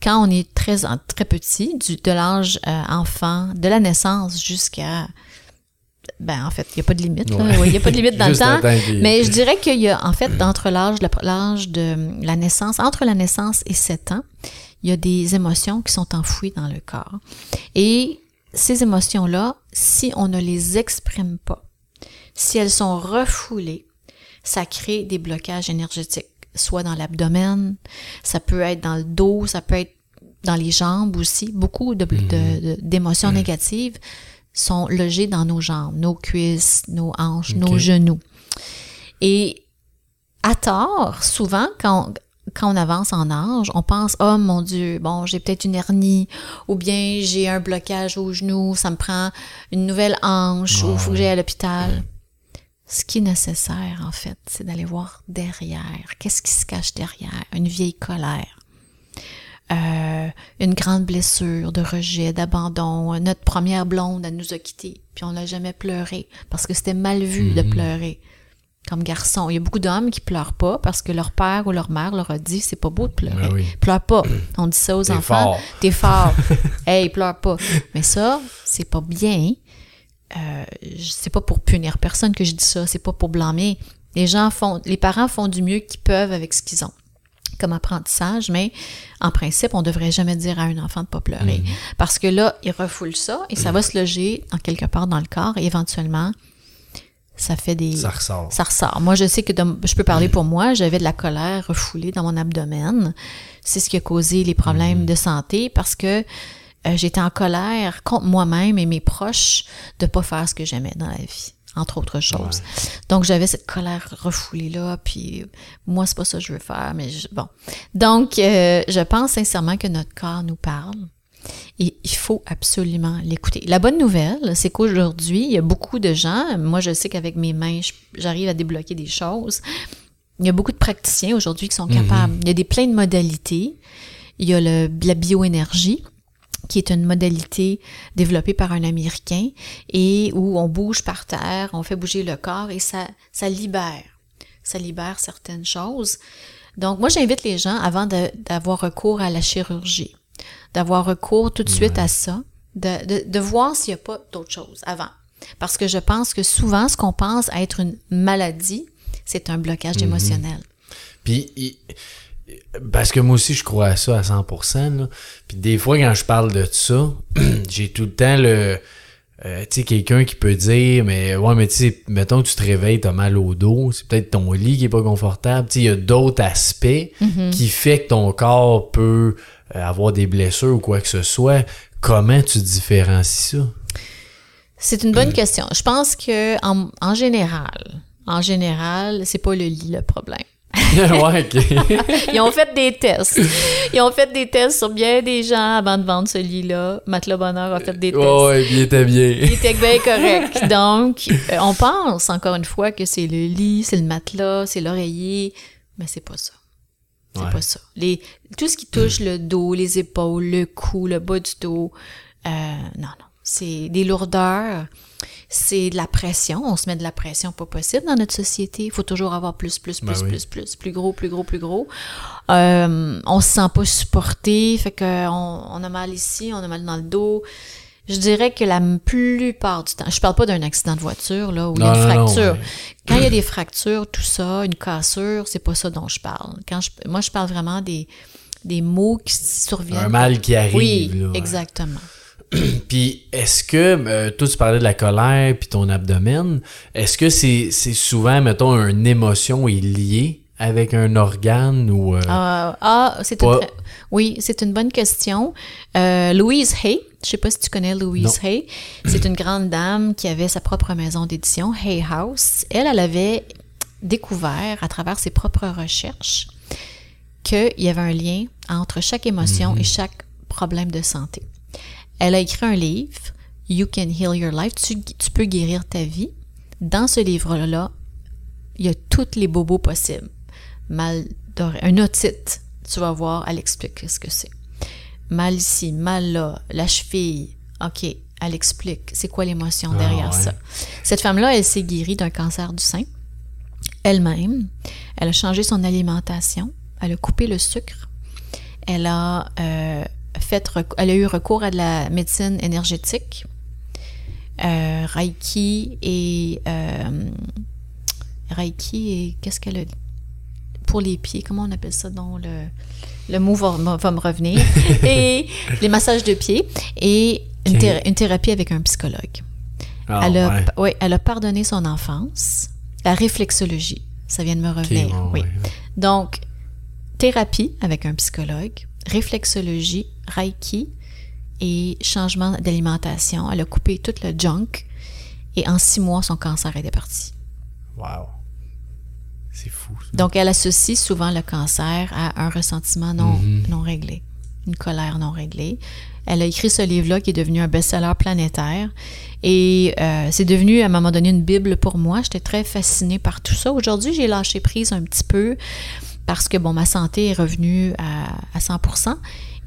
Quand on est très, très petit, du, de l'âge euh, enfant, de la naissance jusqu'à... Ben, en fait, il n'y a pas de limite. Ouais. Il n'y a pas de limite dans le temps. Mais je dirais qu'il y a, en fait, entre l'âge, l'âge de la naissance, entre la naissance et 7 ans, il y a des émotions qui sont enfouies dans le corps. Et ces émotions-là, si on ne les exprime pas, si elles sont refoulées, ça crée des blocages énergétiques, soit dans l'abdomen, ça peut être dans le dos, ça peut être dans les jambes aussi. Beaucoup de- de- de- d'émotions négatives sont logées dans nos jambes, nos cuisses, nos hanches, nos genoux. Et à tort, souvent, quand, quand on avance en âge, on pense Oh mon Dieu, bon, j'ai peut-être une hernie, ou bien j'ai un blocage au genou, ça me prend une nouvelle hanche, ou il faut que j'aille à l'hôpital. Ce qui est nécessaire, en fait, c'est d'aller voir derrière. Qu'est-ce qui se cache derrière? Une vieille colère. Euh, une grande blessure de rejet, d'abandon. Notre première blonde, elle nous a quittés, puis on n'a jamais pleuré parce que c'était mal vu de pleurer comme garçon. Il y a beaucoup d'hommes qui pleurent pas parce que leur père ou leur mère leur a dit c'est pas beau de pleurer. Ben oui. Pleure pas. On dit ça aux enfants. T'es fort. hey, pleure pas. Mais ça, c'est pas bien. Euh, c'est pas pour punir personne que je dis ça. C'est pas pour blâmer. Les gens font, les parents font du mieux qu'ils peuvent avec ce qu'ils ont. comme apprentissage, mais en principe, on devrait jamais dire à un enfant de pas pleurer. Mhm. Parce que là, il refoule ça et ça va se loger en quelque part dans le corps et éventuellement, ça fait des... Ça ressort. Ça ressort. Moi, je sais que de- je peux parler pour moi, j'avais de la colère refoulée dans mon abdomen. C'est ce qui a causé les problèmes de santé parce que euh, j'étais en colère contre moi-même et mes proches de pas faire ce que j'aimais dans la vie, entre autres choses. Donc, j'avais cette colère refoulée-là, puis moi, c'est pas ça que je veux faire, mais je- bon. Donc, euh, je pense sincèrement que notre corps nous parle. Et il faut absolument l'écouter. La bonne nouvelle, c'est qu'aujourd'hui, il y a beaucoup de gens, moi je sais qu'avec mes mains, j'arrive à débloquer des choses. Il y a beaucoup de praticiens aujourd'hui qui sont capables. Il y a des plein de modalités. Il y a le, la bioénergie qui est une modalité développée par un Américain et où on bouge par terre, on fait bouger le corps et ça, ça libère. Ça libère certaines choses. Donc, moi, j'invite les gens, avant d'avoir recours à la chirurgie, d'avoir recours tout de suite à ça, de, de, de voir s'il n'y a pas d'autre chose avant. Parce que je pense que souvent, ce qu'on pense être une maladie, c'est un blocage émotionnel. Puis, parce que moi aussi, je crois à ça à 100%. Là. Puis des fois, quand je parle de ça, j'ai tout le temps le... euh, tu sais, quelqu'un qui peut dire, mais ouais, mais tu sais, mettons que tu te réveilles, t'as mal au dos, c'est peut-être ton lit qui est pas confortable. Tu sais, il y a d'autres aspects qui fait que ton corps peut euh, avoir des blessures ou quoi que ce soit. Comment tu différencies ça? C'est une bonne question. Je pense que en, en général, en général, c'est pas le lit le problème. ouais. Ils ont fait des tests. Ils ont fait des tests sur bien des gens avant de vendre ce lit-là. Matelas Bonheur a fait des tests. Ouais, puis il était bien. Il était bien correct. Donc, euh, on pense encore une fois que c'est le lit, c'est le matelas, c'est l'oreiller, mais c'est pas ça. C'est Ouais. pas ça. Les, tout ce qui touche le dos, les épaules, le cou, le bas du dos, euh, non, non. C'est des lourdeurs, c'est de la pression. On se met de la pression pas possible dans notre société. Il faut toujours avoir plus, plus, plus, Ben oui. plus, plus, plus gros, plus gros, plus gros. Euh, on se sent pas supporté, fait que on, a mal ici, on a mal dans le dos. Je dirais que la plupart du temps, je parle pas d'un accident de voiture là où il y a une non, non, fracture. Quand il y a des fractures, tout ça, une cassure, c'est pas ça dont je parle. Quand je, moi, je parle vraiment des, des mots qui surviennent. Un mal qui arrive. Oui, là, exactement. Puis est-ce que euh, toi tu parlais de la colère puis ton abdomen, est-ce que c'est c'est souvent mettons une émotion est liée avec un organe ou euh, Ah, ah, c'est Pas- une très- oui, c'est une bonne question. Euh, Louise Hay, je sais pas si tu connais Louise Non. Hay, c'est une grande dame qui avait sa propre maison d'édition, Hay House. Elle, elle avait découvert à travers ses propres recherches qu'il y avait un lien entre chaque émotion et chaque problème de santé. Elle a écrit un livre, You Can Heal Your Life, tu, tu peux guérir ta vie. Dans ce livre-là, il y a tous les bobos possibles. Mal un otite, tu vas voir, elle explique ce que c'est. Mal ici, mal là, la cheville, ok, elle explique c'est quoi l'émotion Ah, derrière ouais. ça. Cette femme-là, elle s'est guérie d'un cancer du sein elle-même. Elle a changé son alimentation, elle a coupé le sucre, elle a euh, fait, elle a eu recours à de la médecine énergétique, euh, Reiki et euh, Reiki et qu'est-ce qu'elle a pour les pieds, comment on appelle ça donc le le mot va, me revenir et les massages de pieds et une, Ok. thé- une thérapie avec un psychologue. ah, elle, a, ouais. ouais, elle a pardonné son enfance. La réflexologie, ça vient de me revenir. oui. ouais. Donc, thérapie avec un psychologue, réflexologie, Reiki et changement d'alimentation. Elle a coupé tout le junk et en six mois, son cancer était parti. Wow. C'est fou. ça. Donc, elle associe souvent le cancer à un ressentiment non, Mhm. non réglé, une colère non réglée. Elle a écrit ce livre-là qui est devenu un best-seller planétaire. Et euh, c'est devenu à un moment donné une Bible pour moi. J'étais très fascinée par tout ça. Aujourd'hui, j'ai lâché prise un petit peu parce que, bon, ma santé est revenue à, à 100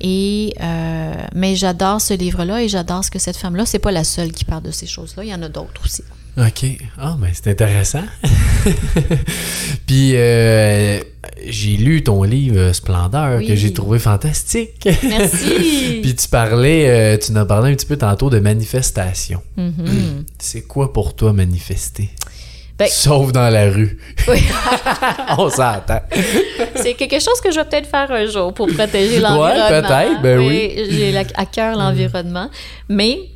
et euh, mais j'adore ce livre-là et j'adore ce que cette femme-là, c'est pas la seule qui parle de ces choses-là. Il y en a d'autres aussi. OK. Ah, ben c'est intéressant. Puis, euh, j'ai lu ton livre euh, Splendeur Oui. que j'ai trouvé fantastique. Merci. Puis tu parlais, euh, tu nous as parlé un petit peu tantôt de manifestation. Mhm. C'est quoi pour toi manifester? Ben- Sauf dans la rue. Oui. On s'entend. C'est quelque chose que je vais peut-être faire un jour pour protéger l'environnement. peut-être, ben oui. J'ai à cœur l'environnement. Mais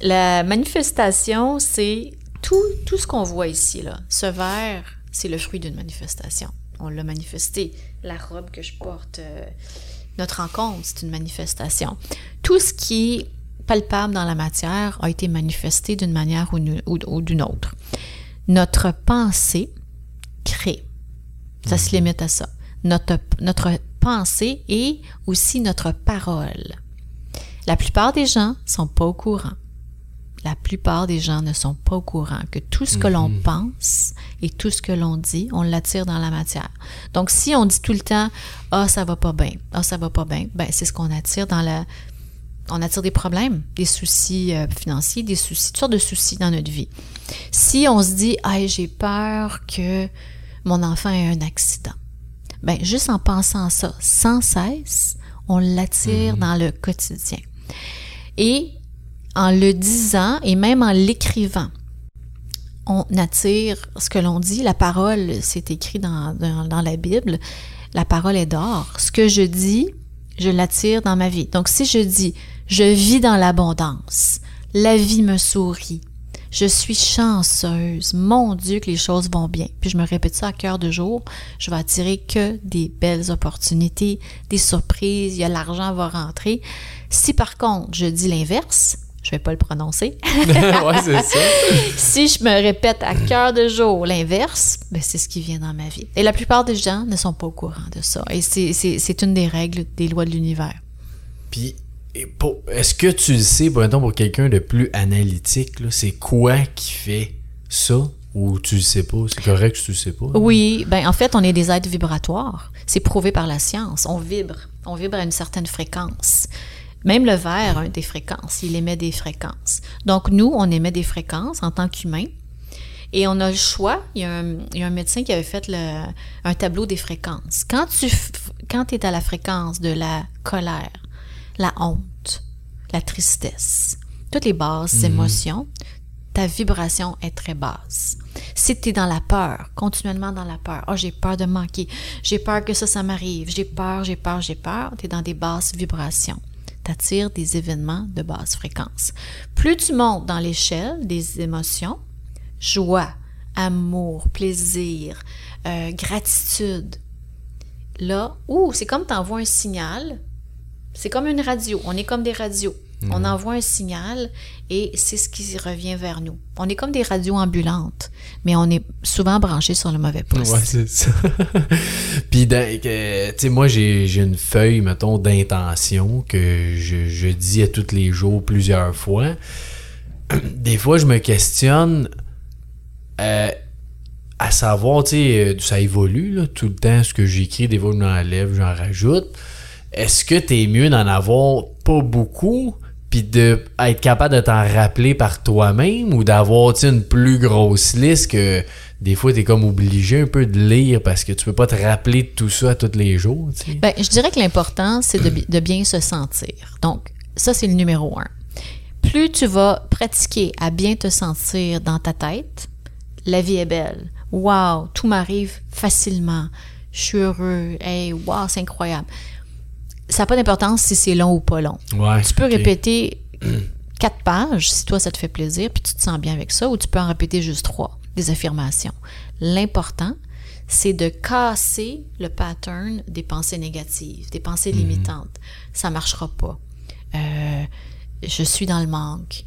la manifestation, c'est tout, tout ce qu'on voit ici. Là. Ce verre, c'est le fruit d'une manifestation. On l'a manifesté. La robe que je porte, euh, notre rencontre, c'est une manifestation. Tout ce qui est palpable dans la matière a été manifesté d'une manière ou, nu- ou- ou d'une autre. Notre pensée crée. Ça se limite à ça. Notre, notre pensée et aussi notre parole. La plupart des gens sont pas au courant. La plupart des gens ne sont pas au courant que tout ce que l'on pense et tout ce que l'on dit, on l'attire dans la matière. Donc, si on dit tout le temps, ah, ça va pas bien, ah, ça va pas bien, ben, c'est ce qu'on attire dans la, on attire des problèmes, des soucis euh, financiers, des soucis, toutes sortes de soucis dans notre vie. Si on se dit, ah, j'ai peur que mon enfant ait un accident, ben, juste en pensant ça sans cesse, on l'attire dans le quotidien. Et en le disant et même en l'écrivant, on attire ce que l'on dit. La parole, c'est écrit dans, dans, dans la Bible. La parole est d'or. Ce que je dis, je l'attire dans ma vie. Donc, si je dis, je vis dans l'abondance, la vie me sourit, je suis chanceuse, mon Dieu que les choses vont bien. Puis je me répète ça à cœur de jour, je vais attirer que des belles opportunités, des surprises, il y a l'argent va rentrer. Si par contre je dis l'inverse, je vais pas le prononcer. ouais, c'est ça. si je me répète à cœur de jour l'inverse, ben c'est ce qui vient dans ma vie. Et la plupart des gens ne sont pas au courant de ça. Et c'est- une des règles, des lois de l'univers. Puis, est-ce que tu le sais, pour, pour quelqu'un de plus analytique, c'est quoi qui fait ça? Ou tu le sais pas? C'est correct que tu le sais pas? Oui, ben en fait, on est des êtres vibratoires. C'est prouvé par la science. On vibre. On vibre à une certaine fréquence. Même le verre a des fréquences. Il émet des fréquences. Donc, nous, on émet des fréquences en tant qu'humains. Et on a le choix. Il y a un, médecin qui avait fait un tableau des fréquences. Quand tu quand es à la fréquence de la colère, la honte, la tristesse, toutes les basses émotions, ta vibration est très basse. Si tu es dans la peur, continuellement dans la peur, oh j'ai peur de manquer, j'ai peur que ça, ça m'arrive, j'ai peur, j'ai peur, j'ai peur, tu es dans des basses vibrations. Tu attires des événements de basse fréquence. Plus tu montes dans l'échelle des émotions, joie, amour, plaisir, euh, gratitude, là, ouh, c'est comme tu envoies un signal, c'est comme une radio, on est comme des radios. On envoie un signal et c'est ce qui revient vers nous. On est comme des radios ambulantes, mais on est souvent branché sur le mauvais poste. Ouais, c'est ça. Puis, tu sais, moi, j'ai j'ai une feuille, mettons, d'intention que je, je dis à tous les jours plusieurs fois. Des fois, je me questionne euh, à savoir, tu sais, euh, ça évolue là, tout le temps, ce que j'écris, des fois, je m'enlève, j'en rajoute. Est-ce que t'es mieux d'en avoir pas beaucoup, puis de être capable de t'en rappeler par toi-même, ou d'avoir, une plus grosse liste que des fois, t'es comme obligé un peu de lire parce que tu peux pas te rappeler de tout ça tous les jours. Ben, je dirais que l'important, c'est de, de bien se sentir. Donc, ça, c'est le numéro un. Plus tu vas pratiquer à bien te sentir dans ta tête, la vie est belle. Wow, tout m'arrive facilement. Je suis heureux. Hey, wow, c'est incroyable. Ça n'a pas d'importance si c'est long ou pas long. Ouais. Tu peux répéter quatre pages si toi ça te fait plaisir puis tu te sens bien avec ça ou tu peux en répéter juste trois des affirmations. L'important c'est de casser le pattern des pensées négatives, des pensées limitantes. Ça marchera pas. Euh, je suis dans le manque.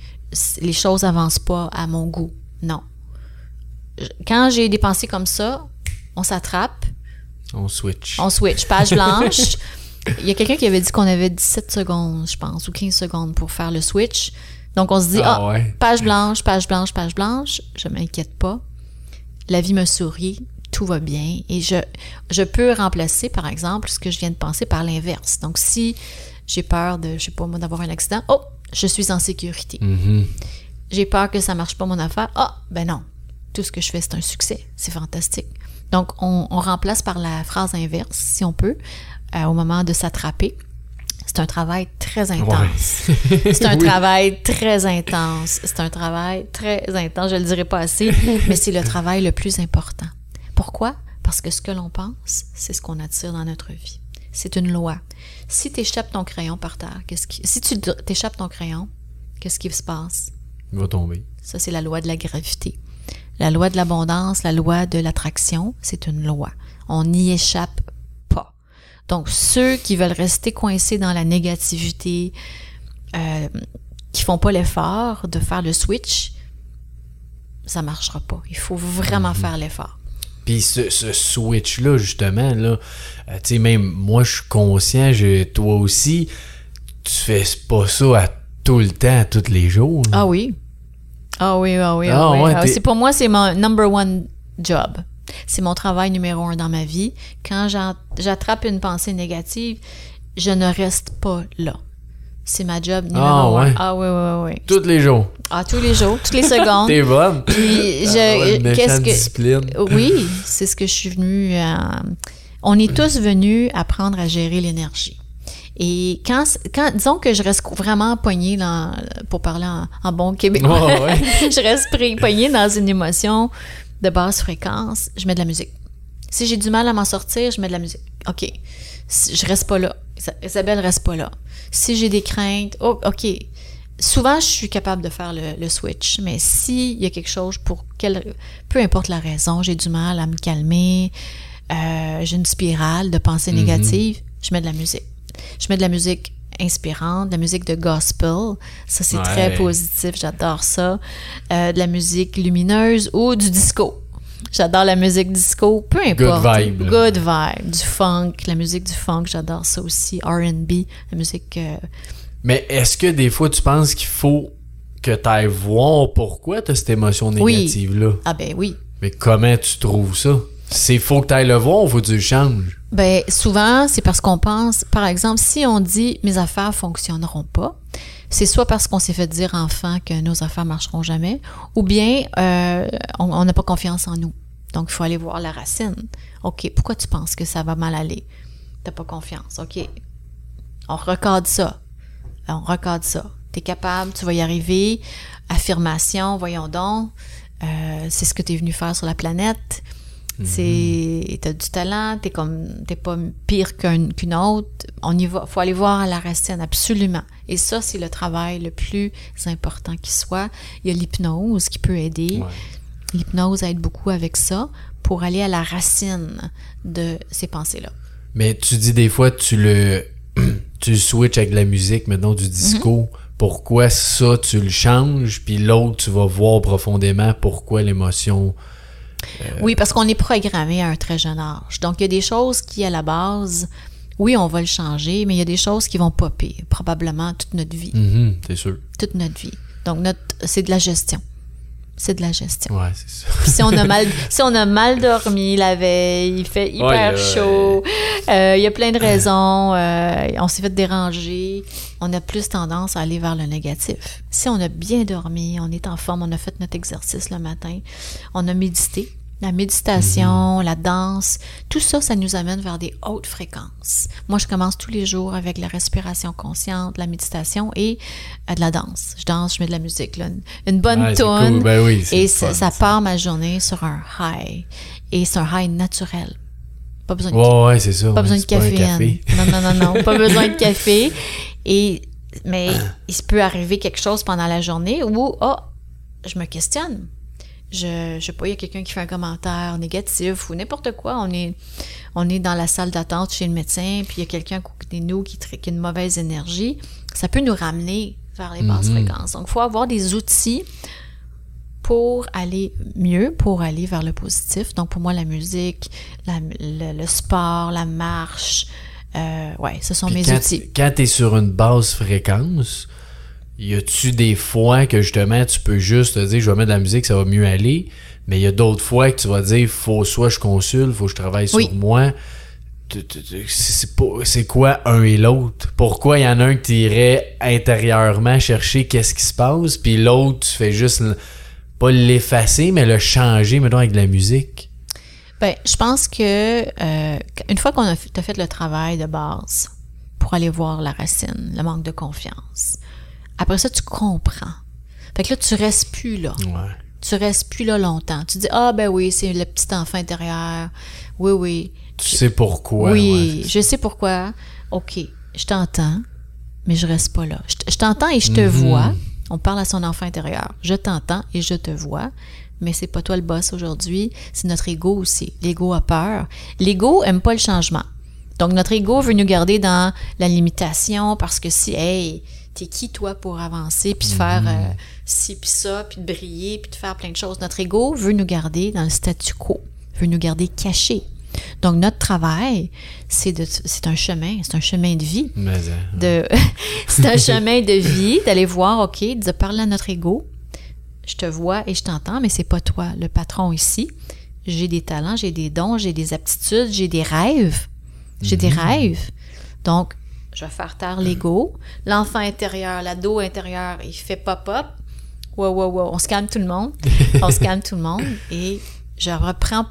Les choses avancent pas à mon goût. Non. Quand j'ai des pensées comme ça, on s'attrape, On switch. on switch, page blanche. Il y a quelqu'un qui avait dit qu'on avait 17 secondes, je pense, ou 15 secondes pour faire le switch. Donc, on se dit, Ah ah, ouais. page blanche, page blanche, page blanche, je m'inquiète pas. La vie me sourit, tout va bien. Et je, je peux remplacer, par exemple, ce que je viens de penser par l'inverse. Donc, si j'ai peur de, je sais pas moi, d'avoir un accident, oh, je suis en sécurité. Mhm. J'ai peur que ça marche pas mon affaire. Ah, ben non. Tout ce que je fais, c'est un succès. C'est fantastique. Donc, on, on remplace par la phrase inverse, si on peut, euh, au moment de s'attraper. C'est un travail très intense. C'est un Oui. travail très intense. C'est un travail très intense. Je le dirai pas assez, mais c'est le travail le plus important. Pourquoi? Parce que ce que l'on pense, c'est ce qu'on attire dans notre vie. C'est une loi. Si tu échappes ton crayon par terre, qu'est-ce qui, si tu t'échappes ton crayon, qu'est-ce qui se passe? Il va tomber. Ça, c'est la loi de la gravité. La loi de l'abondance, la loi de l'attraction, c'est une loi. On n'y échappe. Donc, ceux qui veulent rester coincés dans la négativité, euh, qui font pas l'effort de faire le switch, ça marchera pas. Il faut vraiment faire l'effort. Puis ce, ce switch-là, justement, là, euh, tu sais, même moi, je suis conscient, je, toi aussi, tu fais pas ça à tout le temps, tous les jours. Ah oui. Ah oui, ah oui, ah, Ah oui. ouais, Ah, c'est pour moi, c'est mon number one job. C'est mon travail numéro un dans ma vie. Quand j'attrape une pensée négative, je ne reste pas là. C'est ma job numéro Ah, un. ouais. Ah oui, oui, oui. Tous les jours. Ah, tous les jours, toutes les secondes. T'es bonne. Puis Ah je, qu'est-ce que discipline. oui, c'est ce que je suis venue à... On est tous venus apprendre à gérer l'énergie. Et quand, quand, disons que je reste vraiment poignée dans, pour parler en, en bon québécois, ouais. je reste poignée dans une émotion de basse fréquence, je mets de la musique. Si j'ai du mal à m'en sortir, je mets de la musique. OK. Si- je reste pas là. Isa- Isabelle reste pas là. Si j'ai des craintes, oh, OK. Souvent, je suis capable de faire le, le switch, mais s'il y a quelque chose pour quelle, peu importe la raison, j'ai du mal à me calmer, euh, j'ai une spirale de pensées négatives, je mets de la musique. Je mets de la musique inspirante, de la musique de gospel. Ça, c'est Ouais. très positif. J'adore ça. Euh, de la musique lumineuse ou du disco. J'adore la musique disco, peu importe. vibe, là. Good vibe. Du funk, la musique du funk, j'adore ça aussi. R&B, la musique... euh, Mais est-ce que des fois, tu penses qu'il faut que tu ailles voir pourquoi tu as cette émotion Oui. négative-là? Ah ben oui. Mais comment tu trouves ça? C'est faut que tu ailles le voir faut le changes? Ben souvent, c'est parce qu'on pense, par exemple, si on dit mes affaires fonctionneront pas, c'est soit parce qu'on s'est fait dire enfant que nos affaires marcheront jamais, ou bien euh, on n'a pas confiance en nous. Donc il faut aller voir la racine. Ok, pourquoi tu penses que ça va mal aller? T'as pas confiance. Ok, on recadre ça. On recadre ça. T'es capable, tu vas y arriver. Affirmation, voyons donc. Euh, c'est ce que tu es venu faire sur la planète. C'est, t'as du talent, t'es comme, t'es pas pire qu'un- qu'une autre. On y va, faut aller voir à la racine, absolument. Et ça, c'est le travail le plus important qui soit. Il y a l'hypnose qui peut aider. L'hypnose aide beaucoup avec ça pour aller à la racine de ces pensées-là. Mais tu dis des fois, tu le, tu switches avec de la musique, maintenant du disco. Pourquoi ça, tu le changes, puis l'autre, tu vas voir profondément pourquoi l'émotion... Oui, parce qu'on est programmé à un très jeune âge. Donc, il y a des choses qui, à la base, oui, on va le changer, mais il y a des choses qui vont popper, probablement toute notre vie. Mhm, c'est sûr. Toute notre vie. Donc, notre, c'est de la gestion. C'est de la gestion. Ouais, c'est ça. Puis si on a mal, si on a mal dormi la veille, il fait hyper Ouais, ouais. chaud, euh, il y a plein de raisons, euh, on s'est fait déranger, on a plus tendance à aller vers le négatif. Si on a bien dormi, on est en forme, on a fait notre exercice le matin, on a médité, la méditation, la danse, tout ça, ça nous amène vers des hautes fréquences. Moi, je commence tous les jours avec la respiration consciente, la méditation et euh, de la danse. Je danse, je mets de la musique, là, une, une bonne c'est tune. cool. Ben oui, et ça, fun, ça ça. part ma journée sur un high. Et c'est un high naturel. Pas besoin de, Ouais, ouais, ça. pas besoin de caféine. café. Non, non, non, non. pas besoin de café. Et, mais il se peut arriver quelque chose pendant la journée où, oh, je me questionne. Je, je sais pas, il y a quelqu'un qui fait un commentaire négatif ou n'importe quoi. On est, on est dans la salle d'attente chez le médecin, puis il y a quelqu'un à côté de nous qui, qui a une mauvaise énergie. Ça peut nous ramener vers les basses fréquences. Donc, il faut avoir des outils pour aller mieux, pour aller vers le positif. Donc, pour moi, la musique, la- le, le sport, la marche, euh, ouais, ce sont Puis mes quand, outils. quand t'es sur une basse fréquence, y a-tu des fois que justement tu peux juste te dire je vais mettre de la musique, ça va mieux aller, mais il y a d'autres fois que tu vas dire faut soit je consulte, faut que je travaille Oui. sur moi. Tu- tu- tu- C'est quoi un et l'autre? Pourquoi il y en a un que tu irais intérieurement chercher qu'est-ce qui se passe, puis l'autre tu fais juste pas l'effacer, mais le changer, mettons, avec de la musique? Ben, je pense que euh, une fois qu'on a fait, le travail de base pour aller voir la racine, le manque de confiance. Après ça, tu comprends. Fait que là, tu restes plus là. Ouais. Tu restes plus là longtemps. Tu dis, ah ben oui, c'est le petit enfant intérieur. Oui, oui. Tu sais pourquoi. oui, ouais. je sais pourquoi. OK, je t'entends, mais je reste pas là. Je t'entends et je te Mhm. vois. On parle à son enfant intérieur. Je t'entends et je te vois, mais c'est pas toi le boss aujourd'hui, c'est notre ego aussi. L'ego a peur. L'ego aime pas le changement. Donc notre ego veut nous garder dans la limitation parce que si, hey, t'es qui toi pour avancer puis de faire euh, ci puis ça puis de briller puis de faire plein de choses. Notre ego veut nous garder dans le statu quo, veut nous garder cachés. Donc notre travail, c'est de, c'est un chemin, c'est un chemin de vie hein. c'est un chemin de vie d'aller voir ok de parler à notre ego je te vois et je t'entends mais c'est pas toi le patron ici. J'ai des talents j'ai des dons j'ai des aptitudes j'ai des rêves. J'ai des rêves. Donc je vais faire taire l'ego. L'enfant intérieur l'ado intérieur il fait pop up wow wow wow. On se calme tout le monde. On se calme tout le monde. Et je reprends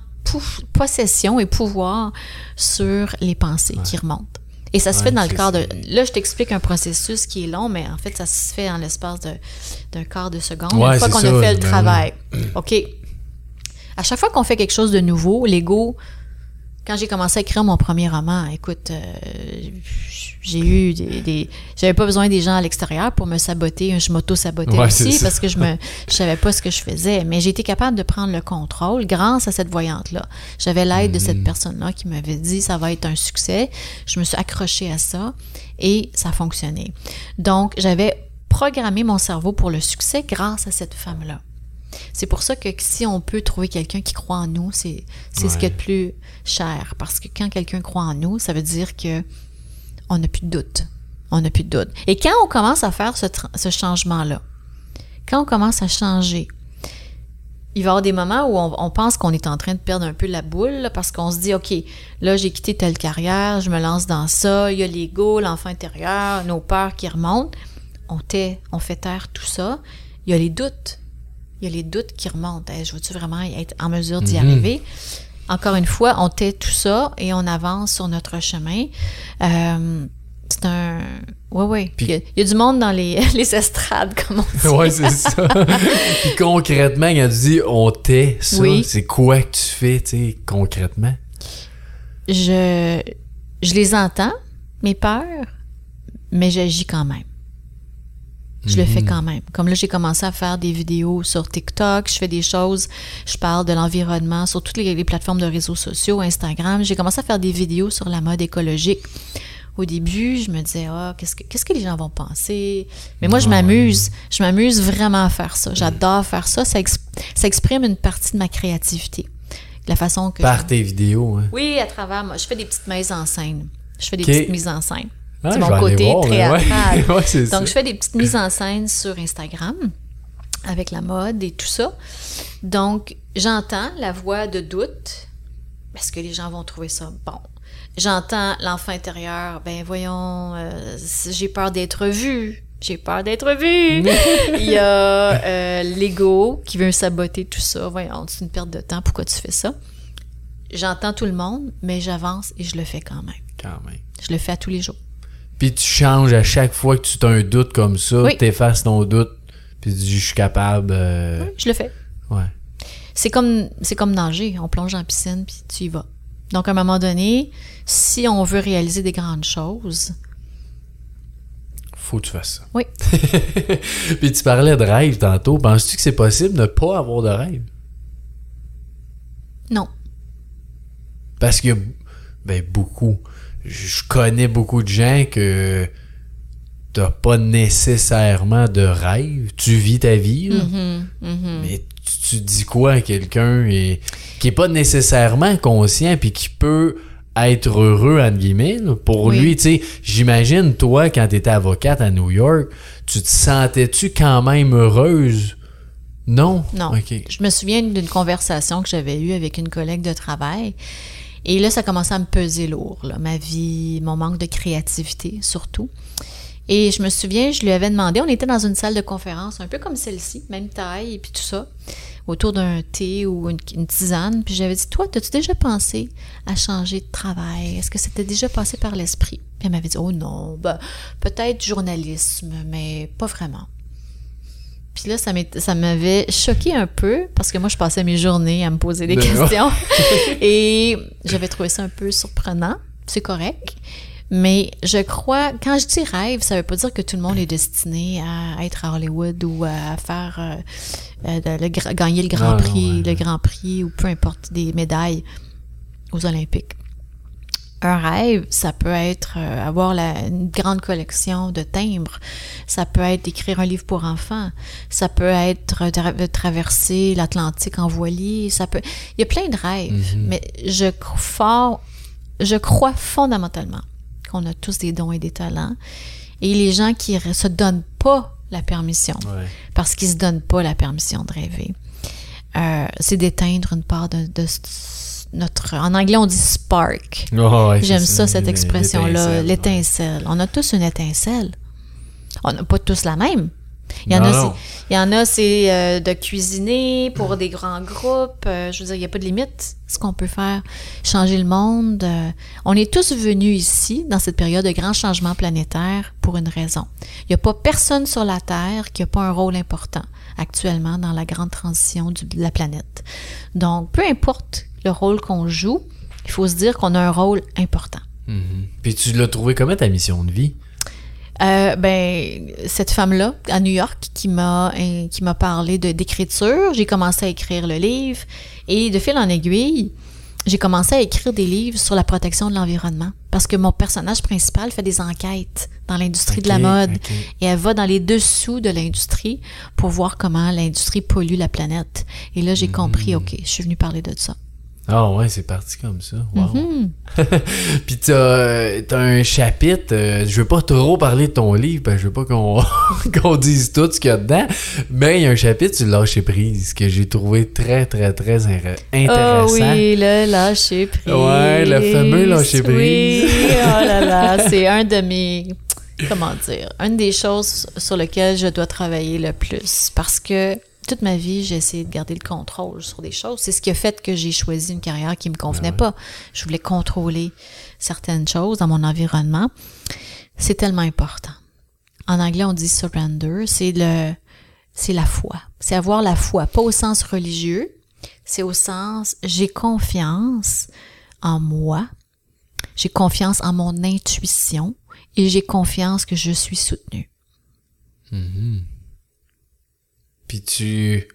possession et pouvoir sur les pensées qui remontent et ça se Ouais, fait dans le cadre de... Là, je t'explique un processus qui est long, mais en fait, ça se fait en l'espace d'un quart de seconde. Ouais, une fois qu'on a fait le ben travail. OK. À chaque fois qu'on fait quelque chose de nouveau, l'ego... Quand j'ai commencé à écrire mon premier roman, écoute, euh, j'ai eu des... des- J'avais pas besoin des gens à l'extérieur pour me saboter. Je m'auto-sabotais Ouais, aussi parce que je me je savais pas ce que je faisais. Mais j'ai été capable de prendre le contrôle grâce à cette voyante-là. J'avais l'aide de cette personne-là qui m'avait dit ça va être un succès. Je me suis accrochée à ça et ça a fonctionné. Donc, j'avais programmé mon cerveau pour le succès grâce à cette femme-là. C'est pour ça que si on peut trouver quelqu'un qui croit en nous, c'est ce Ouais. qui est le plus cher. Parce que quand quelqu'un croit en nous, ça veut dire que on n'a plus de doute. On n'a plus de doute. Et quand on commence à faire ce, changement-là, quand on commence à changer, il va y avoir des moments où on, on pense qu'on est en train de perdre un peu la boule là, parce qu'on se dit, OK, là, j'ai quitté telle carrière, je me lance dans ça, il y a l'ego, l'enfant intérieur, nos peurs qui remontent. On, tait, on fait taire tout ça. Il y a les doutes. Il y a les doutes qui remontent. Hey, je veux-tu vraiment être en mesure d'y Mhm. arriver? Encore une fois, on tait tout ça et on avance sur notre chemin. Euh, c'est un... Oui, oui. Puis- Il, y a- il y a du monde dans les, les estrades, comme on dit. Ouais, c'est ça. Puis concrètement, quand tu dis on tait ça, Oui. c'est quoi que tu fais, tu sais, concrètement? je, je les entends, mes peurs, mais j'agis quand même. Je le fais quand même. Comme là, j'ai commencé à faire des vidéos sur TikTok, je fais des choses, je parle de l'environnement sur toutes les, les plateformes de réseaux sociaux, Instagram. J'ai commencé à faire des vidéos sur la mode écologique. Au début, je me disais, ah, qu'est-ce que, qu'est-ce que les gens vont penser? Mais moi, je m'amuse. Je m'amuse vraiment à faire ça. J'adore faire ça. Ça, ex- ça exprime une partie de ma créativité. La façon que. Par tes vidéos, hein. Oui, à travers moi. Je fais des petites mises en scène. Je fais des petites mises en scène. Ah, c'est mon côté voir, ouais. théâtral. Ouais. Donc, je fais des petites mises en scène sur Instagram avec la mode et tout ça. Donc, j'entends la voix de doute. Est-ce que les gens vont trouver ça bon? J'entends l'enfant intérieur. Ben, voyons, euh, j'ai peur d'être vu. J'ai peur d'être vu. Il y a euh, l'ego qui veut saboter tout ça. Voyons, c'est une perte de temps. Pourquoi tu fais ça? J'entends tout le monde, mais j'avance et je le fais quand même. Quand même. Je le fais à tous les jours. Puis tu changes à chaque fois que tu as un doute comme ça, Oui. t'effaces ton doute, puis tu dis je suis capable. euh, Je le fais. Ouais. C'est comme, c'est comme nager. On plonge en piscine, puis tu y vas. Donc, à un moment donné, si on veut réaliser des grandes choses, Faut que tu fasses ça. Oui. puis tu parlais de rêve tantôt. Penses-tu que c'est possible de ne pas avoir de rêve? non. Parce que, ben, beaucoup. Je connais beaucoup de gens que t'as pas nécessairement de rêve. Tu vis ta vie, là. Mhm, mhm. Mais tu, tu dis quoi à quelqu'un et, qui est pas nécessairement conscient puis qui peut être heureux, entre guillemets, là. pour Oui. lui, tu sais, j'imagine, toi, quand t'étais avocate à New York, tu te sentais-tu quand même heureuse? Non? Non. Je me souviens d'une conversation que j'avais eue avec une collègue de travail. Et là, ça commençait à me peser lourd, ma vie, mon manque de créativité surtout. Et je me souviens, je lui avais demandé, on était dans une salle de conférence, un peu comme celle-ci, même taille et puis tout ça, autour d'un thé ou une, tisane. Puis j'avais dit, toi, as-tu déjà pensé à changer de travail? Est-ce que c'était déjà passé par l'esprit? Puis elle m'avait dit, oh non, ben, peut-être journalisme, mais pas vraiment. Puis là, ça m'avait choqué un peu parce que moi, je passais mes journées à me poser des questions. et j'avais trouvé ça un peu surprenant. C'est correct. Mais je crois, quand je dis rêve, ça veut pas dire que tout le monde est destiné à être à Hollywood ou à faire euh, euh, gagner le Grand Prix, le Grand Prix ou peu importe des médailles aux Olympiques. Un rêve, ça peut être euh, avoir la, une grande collection de timbres, ça peut être d'écrire un livre pour enfants, ça peut être de traverser l'Atlantique en voilier, ça peut. Il y a plein de rêves, mm-hmm. mais je crois, je crois fondamentalement qu'on a tous des dons et des talents. Et les gens qui se donnent pas la permission, parce qu'ils se donnent pas la permission de rêver, euh, c'est d'éteindre une part de, notre... En anglais, on dit spark. Oh, J'aime ça, cette expression-là, l'étincelle. On a tous une étincelle. On n'a pas tous la même, il y en a, il y en a, c'est euh, de cuisiner pour des grands groupes. Euh, je veux dire, il n'y a pas de limite. Ce qu'on peut faire, changer le monde. Euh. on est tous venus ici dans cette période de grand changement planétaire pour une raison. Il n'y a pas personne sur la Terre qui n'a pas un rôle important actuellement dans la grande transition de la planète. Donc, peu importe le rôle qu'on joue, il faut se dire qu'on a un rôle important. Mm-hmm. Puis tu l'as trouvé comment ta mission de vie? Euh, ben cette femme-là à New York qui m'a qui m'a parlé de d'écriture, j'ai commencé à écrire le livre et de fil en aiguille, j'ai commencé à écrire des livres sur la protection de l'environnement parce que mon personnage principal fait des enquêtes dans l'industrie de la mode et elle va dans les dessous de l'industrie pour voir comment l'industrie pollue la planète. Et là, j'ai compris, hmm. OK, je suis venue parler de ça. Ah ouais, c'est parti comme ça. Wow. Mm Puis t'as as un chapitre, euh, je veux pas trop parler de ton livre, parce que je veux pas qu'on qu'on dise tout ce qu'il y a dedans, mais il y a un chapitre sur le lâcher prise que j'ai trouvé très, très, très intéressant. Oh oui, le lâcher prise. Ouais, le fameux lâcher prise. Oui, oh là là, c'est un de mes comment dire, une des choses sur lesquelles je dois travailler le plus parce que toute ma vie, j'ai essayé de garder le contrôle sur des choses. C'est ce qui a fait que j'ai choisi une carrière qui me convenait ben pas. Je voulais contrôler certaines choses dans mon environnement. C'est tellement important. En anglais, on dit surrender. C'est le, c'est la foi. C'est avoir la foi, pas au sens religieux. C'est au sens j'ai confiance en moi. J'ai confiance en mon intuition et j'ai confiance que je suis soutenu. Mm-hmm puis tu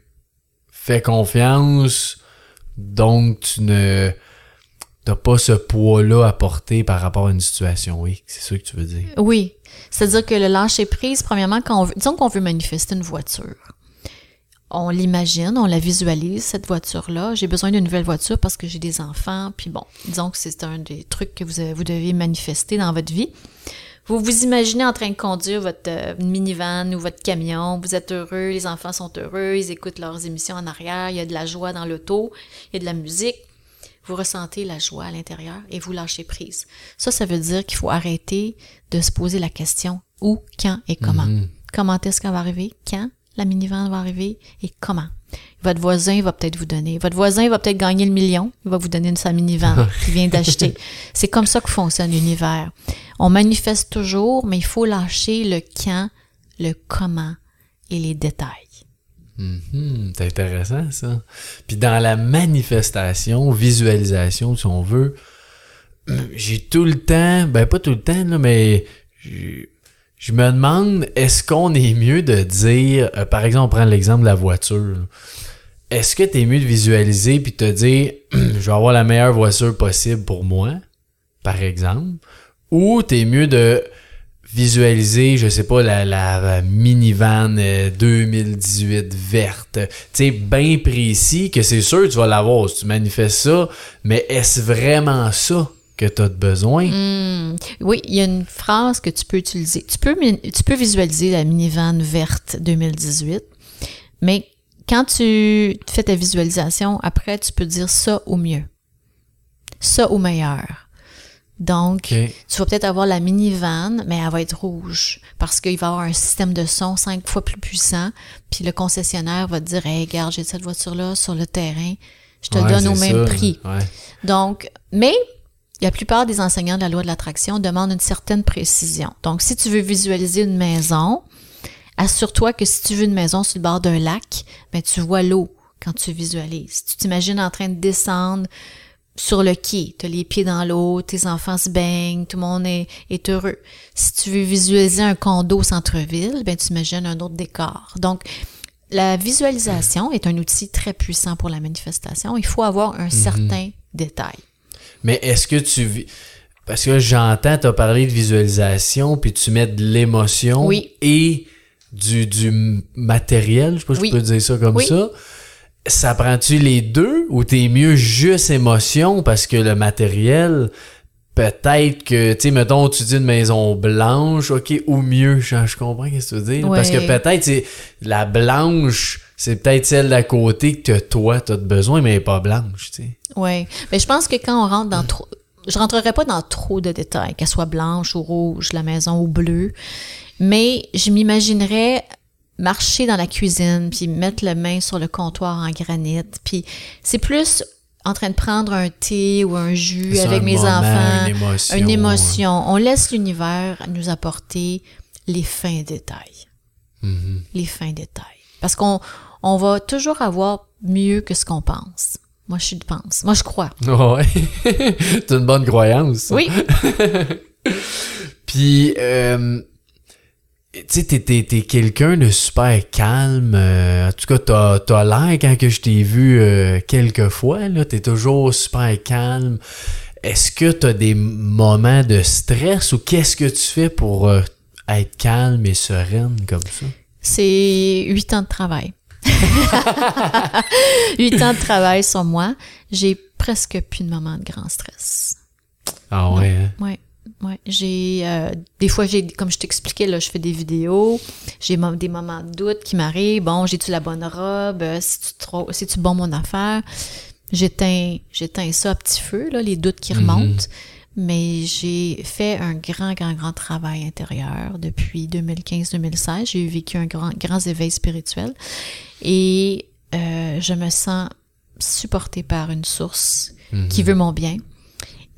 fais confiance, donc tu ne t'as pas ce poids-là à porter par rapport à une situation. Oui, c'est ça que tu veux dire? Oui. C'est-à-dire que le lâcher prise, premièrement, quand on veut, disons qu'on veut manifester une voiture. On l'imagine, on la visualise, cette voiture-là. J'ai besoin d'une nouvelle voiture parce que j'ai des enfants. Puis bon, disons que c'est un des trucs que vous, vous devez manifester dans votre vie. Vous vous imaginez en train de conduire votre euh, minivan ou votre camion, vous êtes heureux, les enfants sont heureux, ils écoutent leurs émissions en arrière, il y a de la joie dans l'auto, il y a de la musique. Vous ressentez la joie à l'intérieur et vous lâchez prise. Ça, ça veut dire qu'il faut arrêter de se poser la question où, quand et comment. Mm-hmm. Comment est-ce qu'on va arriver? Quand la minivan va arriver et comment? Votre voisin va peut-être vous donner. Votre voisin va peut-être gagner le million. Il va vous donner une sa minivan qu'il vient d'acheter. C'est comme ça que fonctionne l'univers. On manifeste toujours, mais il faut lâcher le quand, le comment et les détails. Mm-hmm. c'est intéressant ça. Puis dans la manifestation, visualisation, si on veut, j'ai tout le temps, ben pas tout le temps, là, mais je me demande, est-ce qu'on est mieux de dire, euh, par exemple, on prend l'exemple de la voiture. Est-ce que tu es mieux de visualiser puis te dire, je vais avoir la meilleure voiture possible pour moi, par exemple, ou tu es mieux de visualiser, je sais pas, la, la minivan 2018 euh, verte? Tu sais, bien précis que c'est sûr que tu vas l'avoir si tu manifestes ça, mais est-ce vraiment ça que tu as besoin? Hmm. Oui, il y a une phrase que tu peux utiliser. Tu peux, tu peux visualiser la minivan verte 2018, mais quand tu fais ta visualisation, après, tu peux dire ça au mieux, ça au meilleur Donc, tu vas peut-être avoir la minivan, mais elle va être rouge parce qu'il va y avoir un système de son cinq fois plus puissant. Puis le concessionnaire va te dire, hey, regarde, j'ai cette voiture-là sur le terrain, je te Ouais, donne au même ça, prix. Ouais. Donc, mais la plupart des enseignants de la loi de l'attraction demandent une certaine précision. Donc, si tu veux visualiser une maison, assure-toi que si tu veux une maison sur le bord d'un lac, ben tu vois l'eau quand tu visualises. Tu t'imagines en train de descendre sur le quai, tu as les pieds dans l'eau, tes enfants se baignent, tout le monde est, est heureux. Si tu veux visualiser un condo centre-ville, ben tu imagines un autre décor. Donc, la visualisation est un outil très puissant pour la manifestation. Il faut avoir un certain détail. Mais est-ce que tu vis. Parce que j'entends, tu as parlé de visualisation, puis tu mets de l'émotion Oui. et du, du matériel, je sais pas si Oui. je peux dire ça comme Oui. ça. Ça prend-tu les deux ou t'es mieux juste émotion parce que le matériel, peut-être que, tu sais, mettons, tu dis une maison blanche, ok, ou mieux, je, je comprends ce que tu veux dire. Parce que peut-être, la blanche, c'est peut-être celle d'à côté que toi, t'as de besoin, mais elle est pas blanche, tu sais. Oui. Mais je pense que quand on rentre dans trop. Je rentrerai pas dans trop de détails, qu'elle soit blanche ou rouge, la maison ou bleue. Mais je m'imaginerais marcher dans la cuisine, puis mettre la main sur le comptoir en granit. Puis c'est plus en train de prendre un thé ou un jus avec un mes moment, enfants. une émotion, Une émotion. On laisse l'univers nous apporter les fins détails. Mhm. Les fins détails. Parce qu'on on va toujours avoir mieux que ce qu'on pense. Moi, je pense. Moi, je crois. Ouais. c'est une bonne croyance. ça. Oui. Puis, euh, tu sais, t'es, t'es, t'es quelqu'un de super calme. euh, en tout cas, t'as, t'as l'air, quand que je t'ai vu euh, quelques fois, là, t'es toujours super calme. Est-ce que t'as des moments de stress ou qu'est-ce que tu fais pour euh, être calme et sereine comme ça? C'est huit ans de travail. Huit ans de travail sur moi. J'ai presque plus de moments de grand stress. Ah ouais, hein? Ouais. Ouais, j'ai euh, des fois j'ai comme je t'expliquais là, je fais des vidéos, j'ai des moments de doute qui m'arrivent. Bon, j'ai tu la bonne robe, si tu trop si tu bon mon affaire? J'éteins j'éteins ça à petit feu là, les doutes qui remontent. Mais j'ai fait un grand, grand, grand travail intérieur depuis 2015-2016. J'ai vécu un grand, grand éveil spirituel et euh, je me sens supportée par une source qui veut mon bien.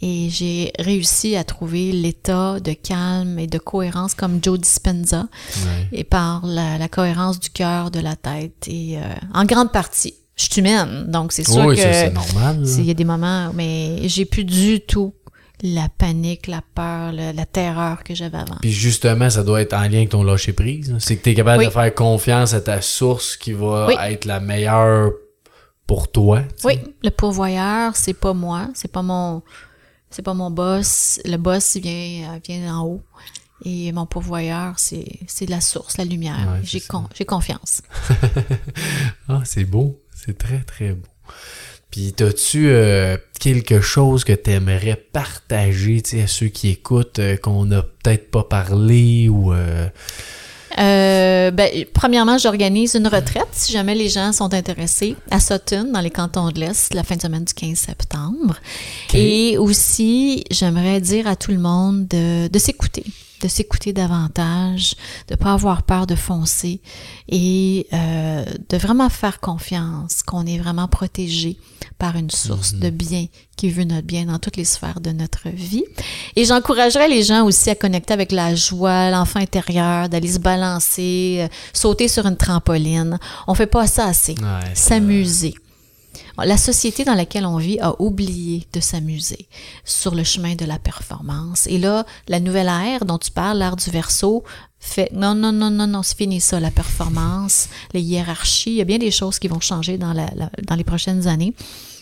Et j'ai réussi à trouver l'état de calme et de cohérence comme Joe Dispenza Ouais. et par la, la cohérence du cœur, de la tête et euh, en grande partie. Je suis humaine, donc c'est sûr Oui, que c'est normal. il y a des moments, mais j'ai plus du tout la panique, la peur, le- la terreur que j'avais avant. Puis justement, ça doit être en lien avec ton lâcher prise. là. C'est que tu es capable Oui. de faire confiance à ta source qui va Oui. être la meilleure pour toi. Oui, le pourvoyeur, c'est pas moi, c'est pas mon c'est pas mon boss, le boss il vient euh, vient d'en haut et mon pourvoyeur c'est la source, la lumière. Ouais, j'ai con- j'ai confiance. Ah, c'est beau. C'est très, très beau. Puis, t'as-tu euh, quelque chose que t'aimerais partager à ceux qui écoutent, euh, qu'on n'a peut-être pas parlé ou... euh, Euh, ben, premièrement, j'organise une retraite si jamais les gens sont intéressés à Sutton, dans les cantons de l'Est, la fin de semaine du 15 septembre. Et aussi, j'aimerais dire à tout le monde de, de s'écouter, de s'écouter davantage, de pas avoir peur de foncer et euh, de vraiment faire confiance qu'on est vraiment protégé par une source de bien qui veut notre bien dans toutes les sphères de notre vie. Et j'encouragerais les gens aussi à connecter avec la joie, l'enfant intérieur, d'aller se balancer, euh, sauter sur une trampoline. On fait pas ça assez. Ouais, S'amuser. La société dans laquelle on vit a oublié de s'amuser sur le chemin de la performance. Et là, la nouvelle ère dont tu parles, l'ère du verso, fait non, non, non, non, non, c'est fini ça, la performance, les hiérarchies. Il y a bien des choses qui vont changer dans, la, dans les prochaines années.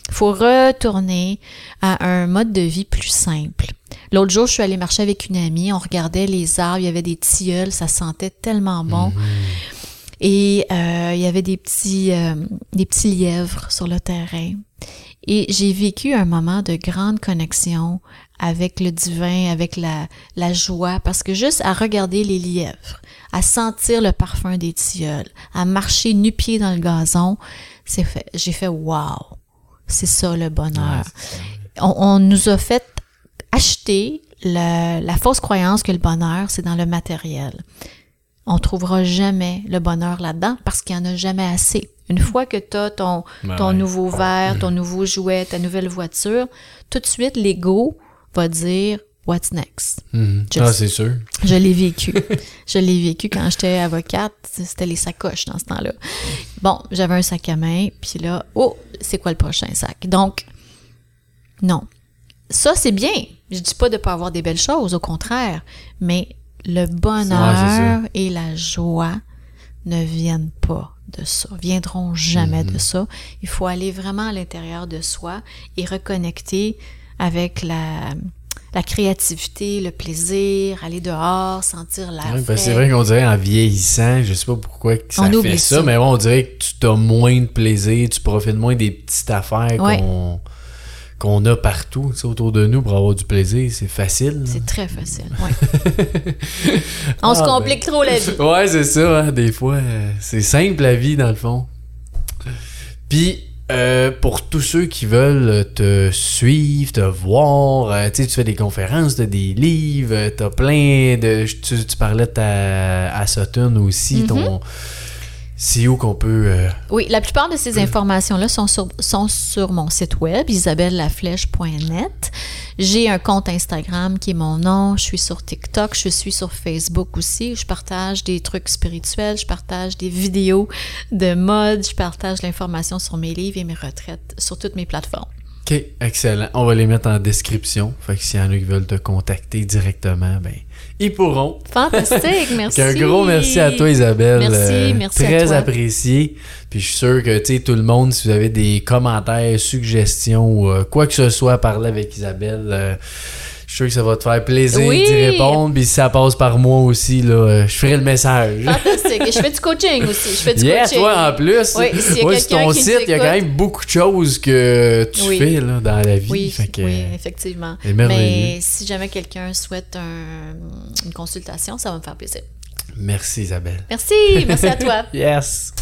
Il faut retourner à un mode de vie plus simple. L'autre jour, je suis allée marcher avec une amie, on regardait les arbres, il y avait des tilleuls, ça sentait tellement bon. Et euh, il y avait des petits, euh, des petits lièvres sur le terrain. Et j'ai vécu un moment de grande connexion avec le divin, avec la, la joie, parce que juste à regarder les lièvres, à sentir le parfum des tilleuls, à marcher nu-pied dans le gazon, c'est fait, j'ai fait wow, c'est ça le bonheur. On, on nous a fait acheter le- la fausse croyance que le bonheur, c'est dans le matériel. On trouvera jamais le bonheur là-dedans parce qu'il n'y en a jamais assez. Une fois que tu as ton, Ben ton ouais. nouveau verre, ton nouveau jouet, ta nouvelle voiture, tout de suite, l'ego va dire What's next? Just- Ah, c'est sûr. Je l'ai vécu. je l'ai vécu quand j'étais avocate. C'était les sacoches dans ce temps-là. Bon, j'avais un sac à main, puis là, oh, c'est quoi le prochain sac? Donc, non. Ça, c'est bien. Je dis pas de pas avoir des belles choses, au contraire. Mais le bonheur et la joie ne viennent pas de ça, viendront jamais de ça. Il faut aller vraiment à l'intérieur de soi et reconnecter avec la, la créativité, le plaisir, aller dehors, sentir l'air que frais. c'est vrai qu'on dirait en vieillissant, je sais pas pourquoi que ça On fait ça, ça. mais on dirait que tu as moins de plaisir, tu profites moins des petites affaires Ouais. qu'on qu'on a partout autour de nous pour avoir du plaisir. C'est facile. C'est très facile, ouais. On se Ah, complique trop la vie. Ouais, c'est ça, hein, des fois. euh, c'est simple la vie, dans le fond. Puis, euh, pour tous ceux qui veulent te suivre, te voir, euh, tu fais des conférences, t'as des livres, t'as plein de... Tu, tu parlais de ta à Sutton aussi, Mm-hmm. ton... C'est où qu'on peut... euh, Oui, la plupart de ces informations-là sont sur, sont sur mon site web, isabellelaflèche.net. J'ai un compte Instagram qui est mon nom. Je suis sur TikTok. Je suis sur Facebook aussi. Je partage des trucs spirituels. Je partage des vidéos de mode. Je partage l'information sur mes livres et mes retraites sur toutes mes plateformes. OK, excellent. On va les mettre en description. Fait que s'il y en a qui veulent te contacter directement, ben, ils pourront. Fantastique, merci. Un gros merci à toi, Isabelle. Merci, Euh, merci à Très toi. apprécié. Puis je suis sûr que, tu sais, tout le monde, si vous avez des commentaires, suggestions ou euh, quoi que ce soit à parler avec Isabelle, euh, je suis sûr que ça va te faire plaisir Oui. d'y répondre. Puis si ça passe par moi aussi, là, je ferai le message. Fantastique. Et je fais du coaching aussi. Je fais du Yeah, coaching. toi en plus. Oui, s'il y a Ouais, sur ton qui site, il y a quand même beaucoup de choses que tu Oui. fais là, dans la vie. Oui, Fait que, oui, effectivement. Mais si jamais quelqu'un souhaite un- une consultation, ça va me faire plaisir. Merci Isabelle. Merci, merci à toi. Yes.